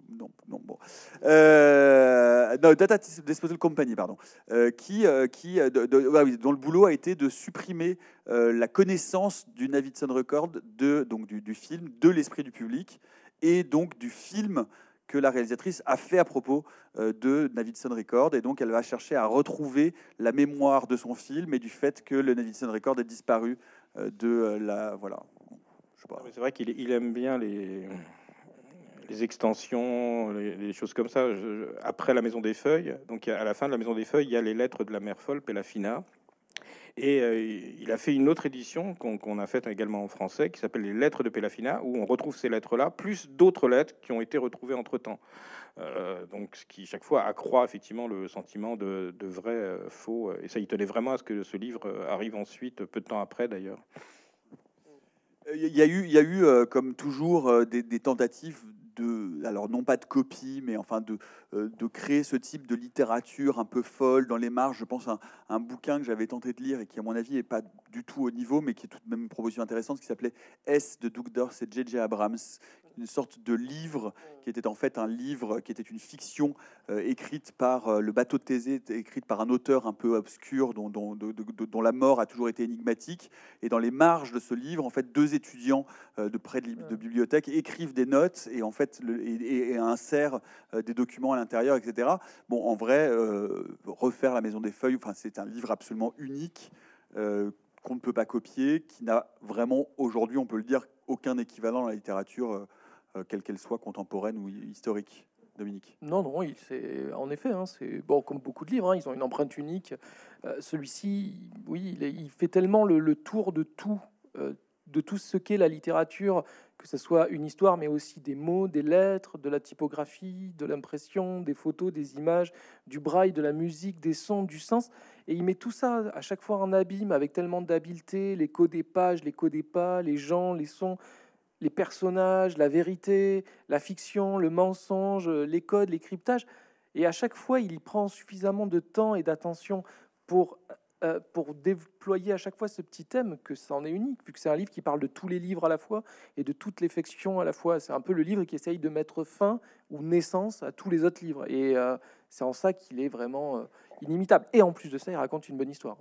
non, non, bon. Euh, Data Disposal Company, pardon, euh, qui, euh, qui ah dont le boulot a été de supprimer la connaissance du Navidson Record, de, donc du, film, de l'esprit du public, et donc du film que la réalisatrice a fait à propos de Navidson Record. Et donc, elle va chercher à retrouver la mémoire de son film et du fait que le Navidson Record est disparu de la voilà. C'est vrai qu'il il aime bien les, les extensions, les, choses comme ça. après la Maison des Feuilles, donc à la fin de la Maison des Feuilles, il y a les lettres de la mère folle, Pelafina. Et euh, il a fait une autre édition qu'on a faite également en français, qui s'appelle Les Lettres de Pelafina, où on retrouve ces lettres-là, plus d'autres lettres qui ont été retrouvées entre-temps. donc, ce qui chaque fois accroît effectivement le sentiment de, vrai faux. Et ça, il tenait vraiment à ce que ce livre arrive ensuite, peu de temps après d'ailleurs. Il y a eu, il y a eu comme toujours, des, des tentatives alors non pas de copie, mais enfin de, euh, de créer ce type de littérature un peu folle dans les marges. Je pense à un, bouquin que j'avais tenté de lire et qui, à mon avis, n'est pas du tout au niveau, mais qui est tout de même une proposition intéressante, qui s'appelait S de Doug Dors et J.J. Abrams, une sorte de livre qui était en fait un livre qui était une fiction euh, écrite par euh, le bateau de Thésée, écrite par un auteur un peu obscur dont, dont, dont, la mort a toujours été énigmatique. Et dans les marges de ce livre, en fait, deux étudiants de près de, de bibliothèque écrivent des notes et en fait et, insère euh, des documents à l'intérieur, etc. Bon, en vrai, euh, refaire la Maison des Feuilles, enfin, c'est un livre absolument unique euh, qu'on ne peut pas copier, qui n'a vraiment aujourd'hui, on peut le dire, aucun équivalent dans la littérature, quelle qu'elle soit, contemporaine ou historique. Dominique? Non, non, c'est en effet, hein, c'est bon comme beaucoup de livres, hein, ils ont une empreinte unique. Celui-ci, oui, il, fait tellement le, tour de tout, de tout ce qu'est la littérature, que ce soit une histoire, mais aussi des mots, des lettres, de la typographie, de l'impression, des photos, des images, du braille, de la musique, des sons, du sens. Et il met tout ça à chaque fois en abîme avec tellement d'habileté, les codes des pages, les codes des pas, les gens, les sons, les personnages, la vérité, la fiction, le mensonge, les codes, les cryptages. Et à chaque fois, il y prend suffisamment de temps et d'attention pour euh, pour déployer à chaque fois ce petit thème, que ça en est unique, vu que c'est un livre qui parle de tous les livres à la fois et de toutes les fictions à la fois. C'est un peu le livre qui essaye de mettre fin ou naissance à tous les autres livres. Et euh, c'est en ça qu'il est vraiment euh, inimitable. Et en plus de ça, il raconte une bonne histoire.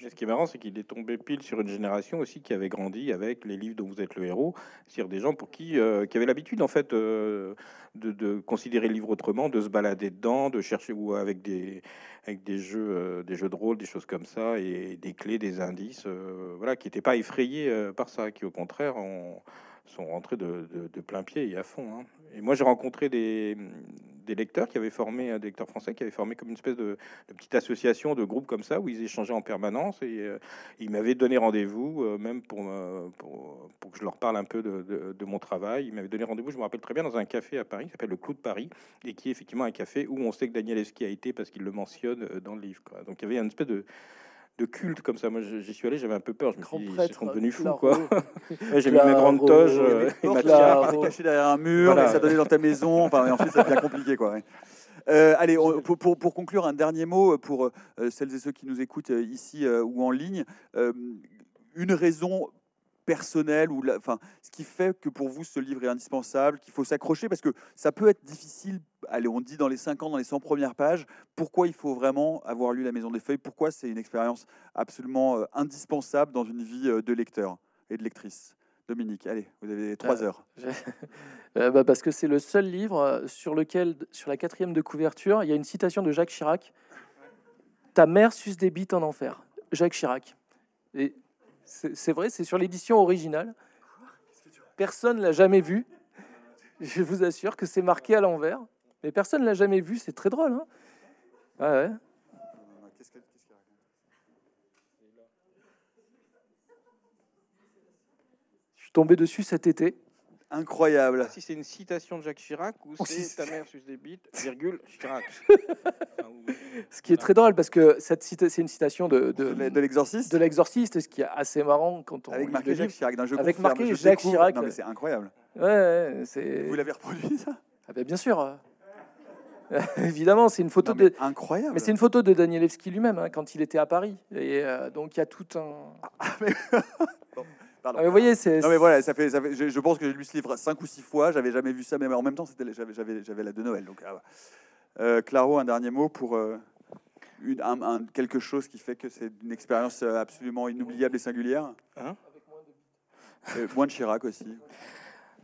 Ce qui est marrant, c'est qu'il est tombé pile sur une génération aussi qui avait grandi avec les livres dont vous êtes le héros, c'est-à-dire des gens pour qui, euh, qui avaient l'habitude en fait de, de, considérer le livre autrement, de se balader dedans, de chercher ou avec des avec des jeux, des jeux de rôle, des choses comme ça, et des clés, des indices, voilà, qui n'étaient pas effrayés par ça, qui au contraire ont sont rentrés de, de, plein pied et à fond. Hein. Et moi, j'ai rencontré des, des, lecteurs qui avaient formé, des lecteurs français qui avaient formé comme une espèce de, petite association, de groupe comme ça, où ils échangeaient en permanence. Et euh, ils m'avaient donné rendez-vous, euh, même pour, pour, que je leur parle un peu de, de mon travail. Ils m'avaient donné rendez-vous, je me rappelle très bien, dans un café à Paris, qui s'appelle le Clou de Paris, et qui est effectivement un café où on sait que Daniel Eski a été parce qu'il le mentionne euh, dans le livre. Donc il y avait une espèce de de culte comme ça. Moi, j'y suis allé, j'avais un peu peur. Je me suis dit, ils sont devenus fous, quoi. (laughs) J'ai mis ma grande toge Claro. euh, et ma tiare. Caché derrière un mur, Voilà. et ça donnait dans ta maison. Enfin, ensuite, ça devient compliqué, quoi. ouais. Euh, allez, on- pour, pour- pour conclure, un dernier mot pour euh, celles et ceux qui nous écoutent euh, ici euh, ou en ligne. Euh, une raison personnelle ou la- enfin, ce qui fait que pour vous ce livre est indispensable, qu'il faut s'accrocher parce que ça peut être difficile. Allez, on dit dans les 5 ans, dans les 100 premières pages. Pourquoi il faut vraiment avoir lu La Maison des Feuilles? Pourquoi c'est une expérience absolument euh, indispensable dans une vie euh, de lecteur et de lectrice? Dominique, allez, vous avez trois Euh, heures. (laughs) Bah, parce que c'est le seul livre sur lequel, sur la quatrième de couverture, il y a une citation de Jacques Chirac. Ta mère suce des bites en enfer. Jacques Chirac. Et c'est vrai, c'est sur l'édition originale. Personne l'a jamais vu. Je vous assure que c'est marqué à l'envers. Mais personne l'a jamais vu. C'est très drôle. Hein ouais. Je suis tombé dessus cet été. Incroyable. Si c'est une citation de Jacques Chirac ou Oh, si c'est ta mère suce des bites, virgule, Chirac. (laughs) Enfin, ou- Ce qui est très drôle parce que cette cita- c'est une citation de, De, de, l'exorciste de l'exorciste, ce qui est assez marrant quand on Avec marqué Jacques. Chirac. d'un jeu Avec confirme, marqué je Jacques découvre. Chirac. Non, mais c'est incroyable. Ouais, ouais, c'est. Vous l'avez reproduit, ça? Ah ben, bien sûr. (laughs) Évidemment, c'est une photo Non, mais de. Incroyable. Mais c'est une photo de Danielewski lui-même hein, quand il était à Paris. Et euh, donc il y a tout un. Pardon. Ah, mais vous voyez, c'est. Non mais voilà, ça fait, ça fait- je, je pense que j'ai lu ce livre cinq ou six fois, j'avais jamais vu ça, mais en même temps c'était, j'avais, j'avais, j'avais la de Noël. Donc, ah. Euh, Claro, un dernier mot pour euh, une- un- un- quelque chose qui fait que c'est une expérience euh, absolument inoubliable et singulière. Hein? Euh, moins de Chirac aussi.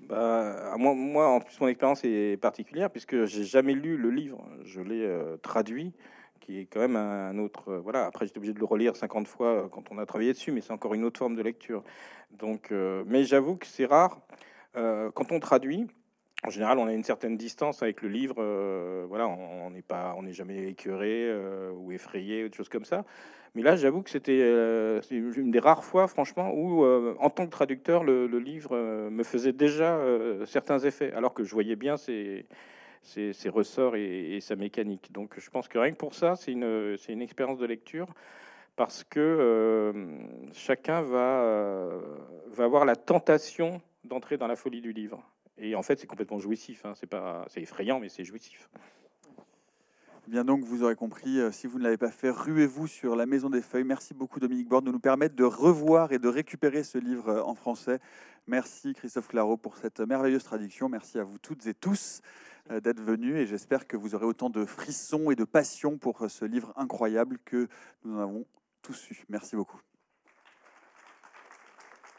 Bah, moi, moi, en plus, mon expérience est particulière puisque j'ai jamais lu le livre. Je l'ai euh, traduit, qui est quand même un, autre. euh, voilà. Après, j'étais obligé de le relire 50 fois euh, quand on a travaillé dessus, mais c'est encore une autre forme de lecture. Donc, euh, mais j'avoue que c'est rare quand on traduit. En général, on a une certaine distance avec le livre. voilà, on n'est pas, on n'est jamais écœuré ou effrayé ou des choses comme ça. Mais là, j'avoue que c'était une des rares fois, franchement, où, en tant que traducteur, le, le livre me faisait déjà certains effets, alors que je voyais bien ses, ses, ses ressorts et, sa mécanique. Donc, je pense que rien que pour ça, c'est une, expérience de lecture, parce que euh, chacun va, euh, va avoir la tentation d'entrer dans la folie du livre. Et en fait, c'est complètement jouissif. Hein. C'est pas, c'est effrayant, mais c'est jouissif. Eh Bien donc, vous aurez compris, euh, si vous ne l'avez pas fait, ruez-vous sur La Maison des Feuilles. Merci beaucoup Dominique Borde de nous permettre de revoir et de récupérer ce livre en français. Merci Christophe Claro pour cette merveilleuse traduction. Merci à vous toutes et tous d'être venus et j'espère que vous aurez autant de frissons et de passion pour euh, ce livre incroyable que nous en avons tous eu. Merci beaucoup.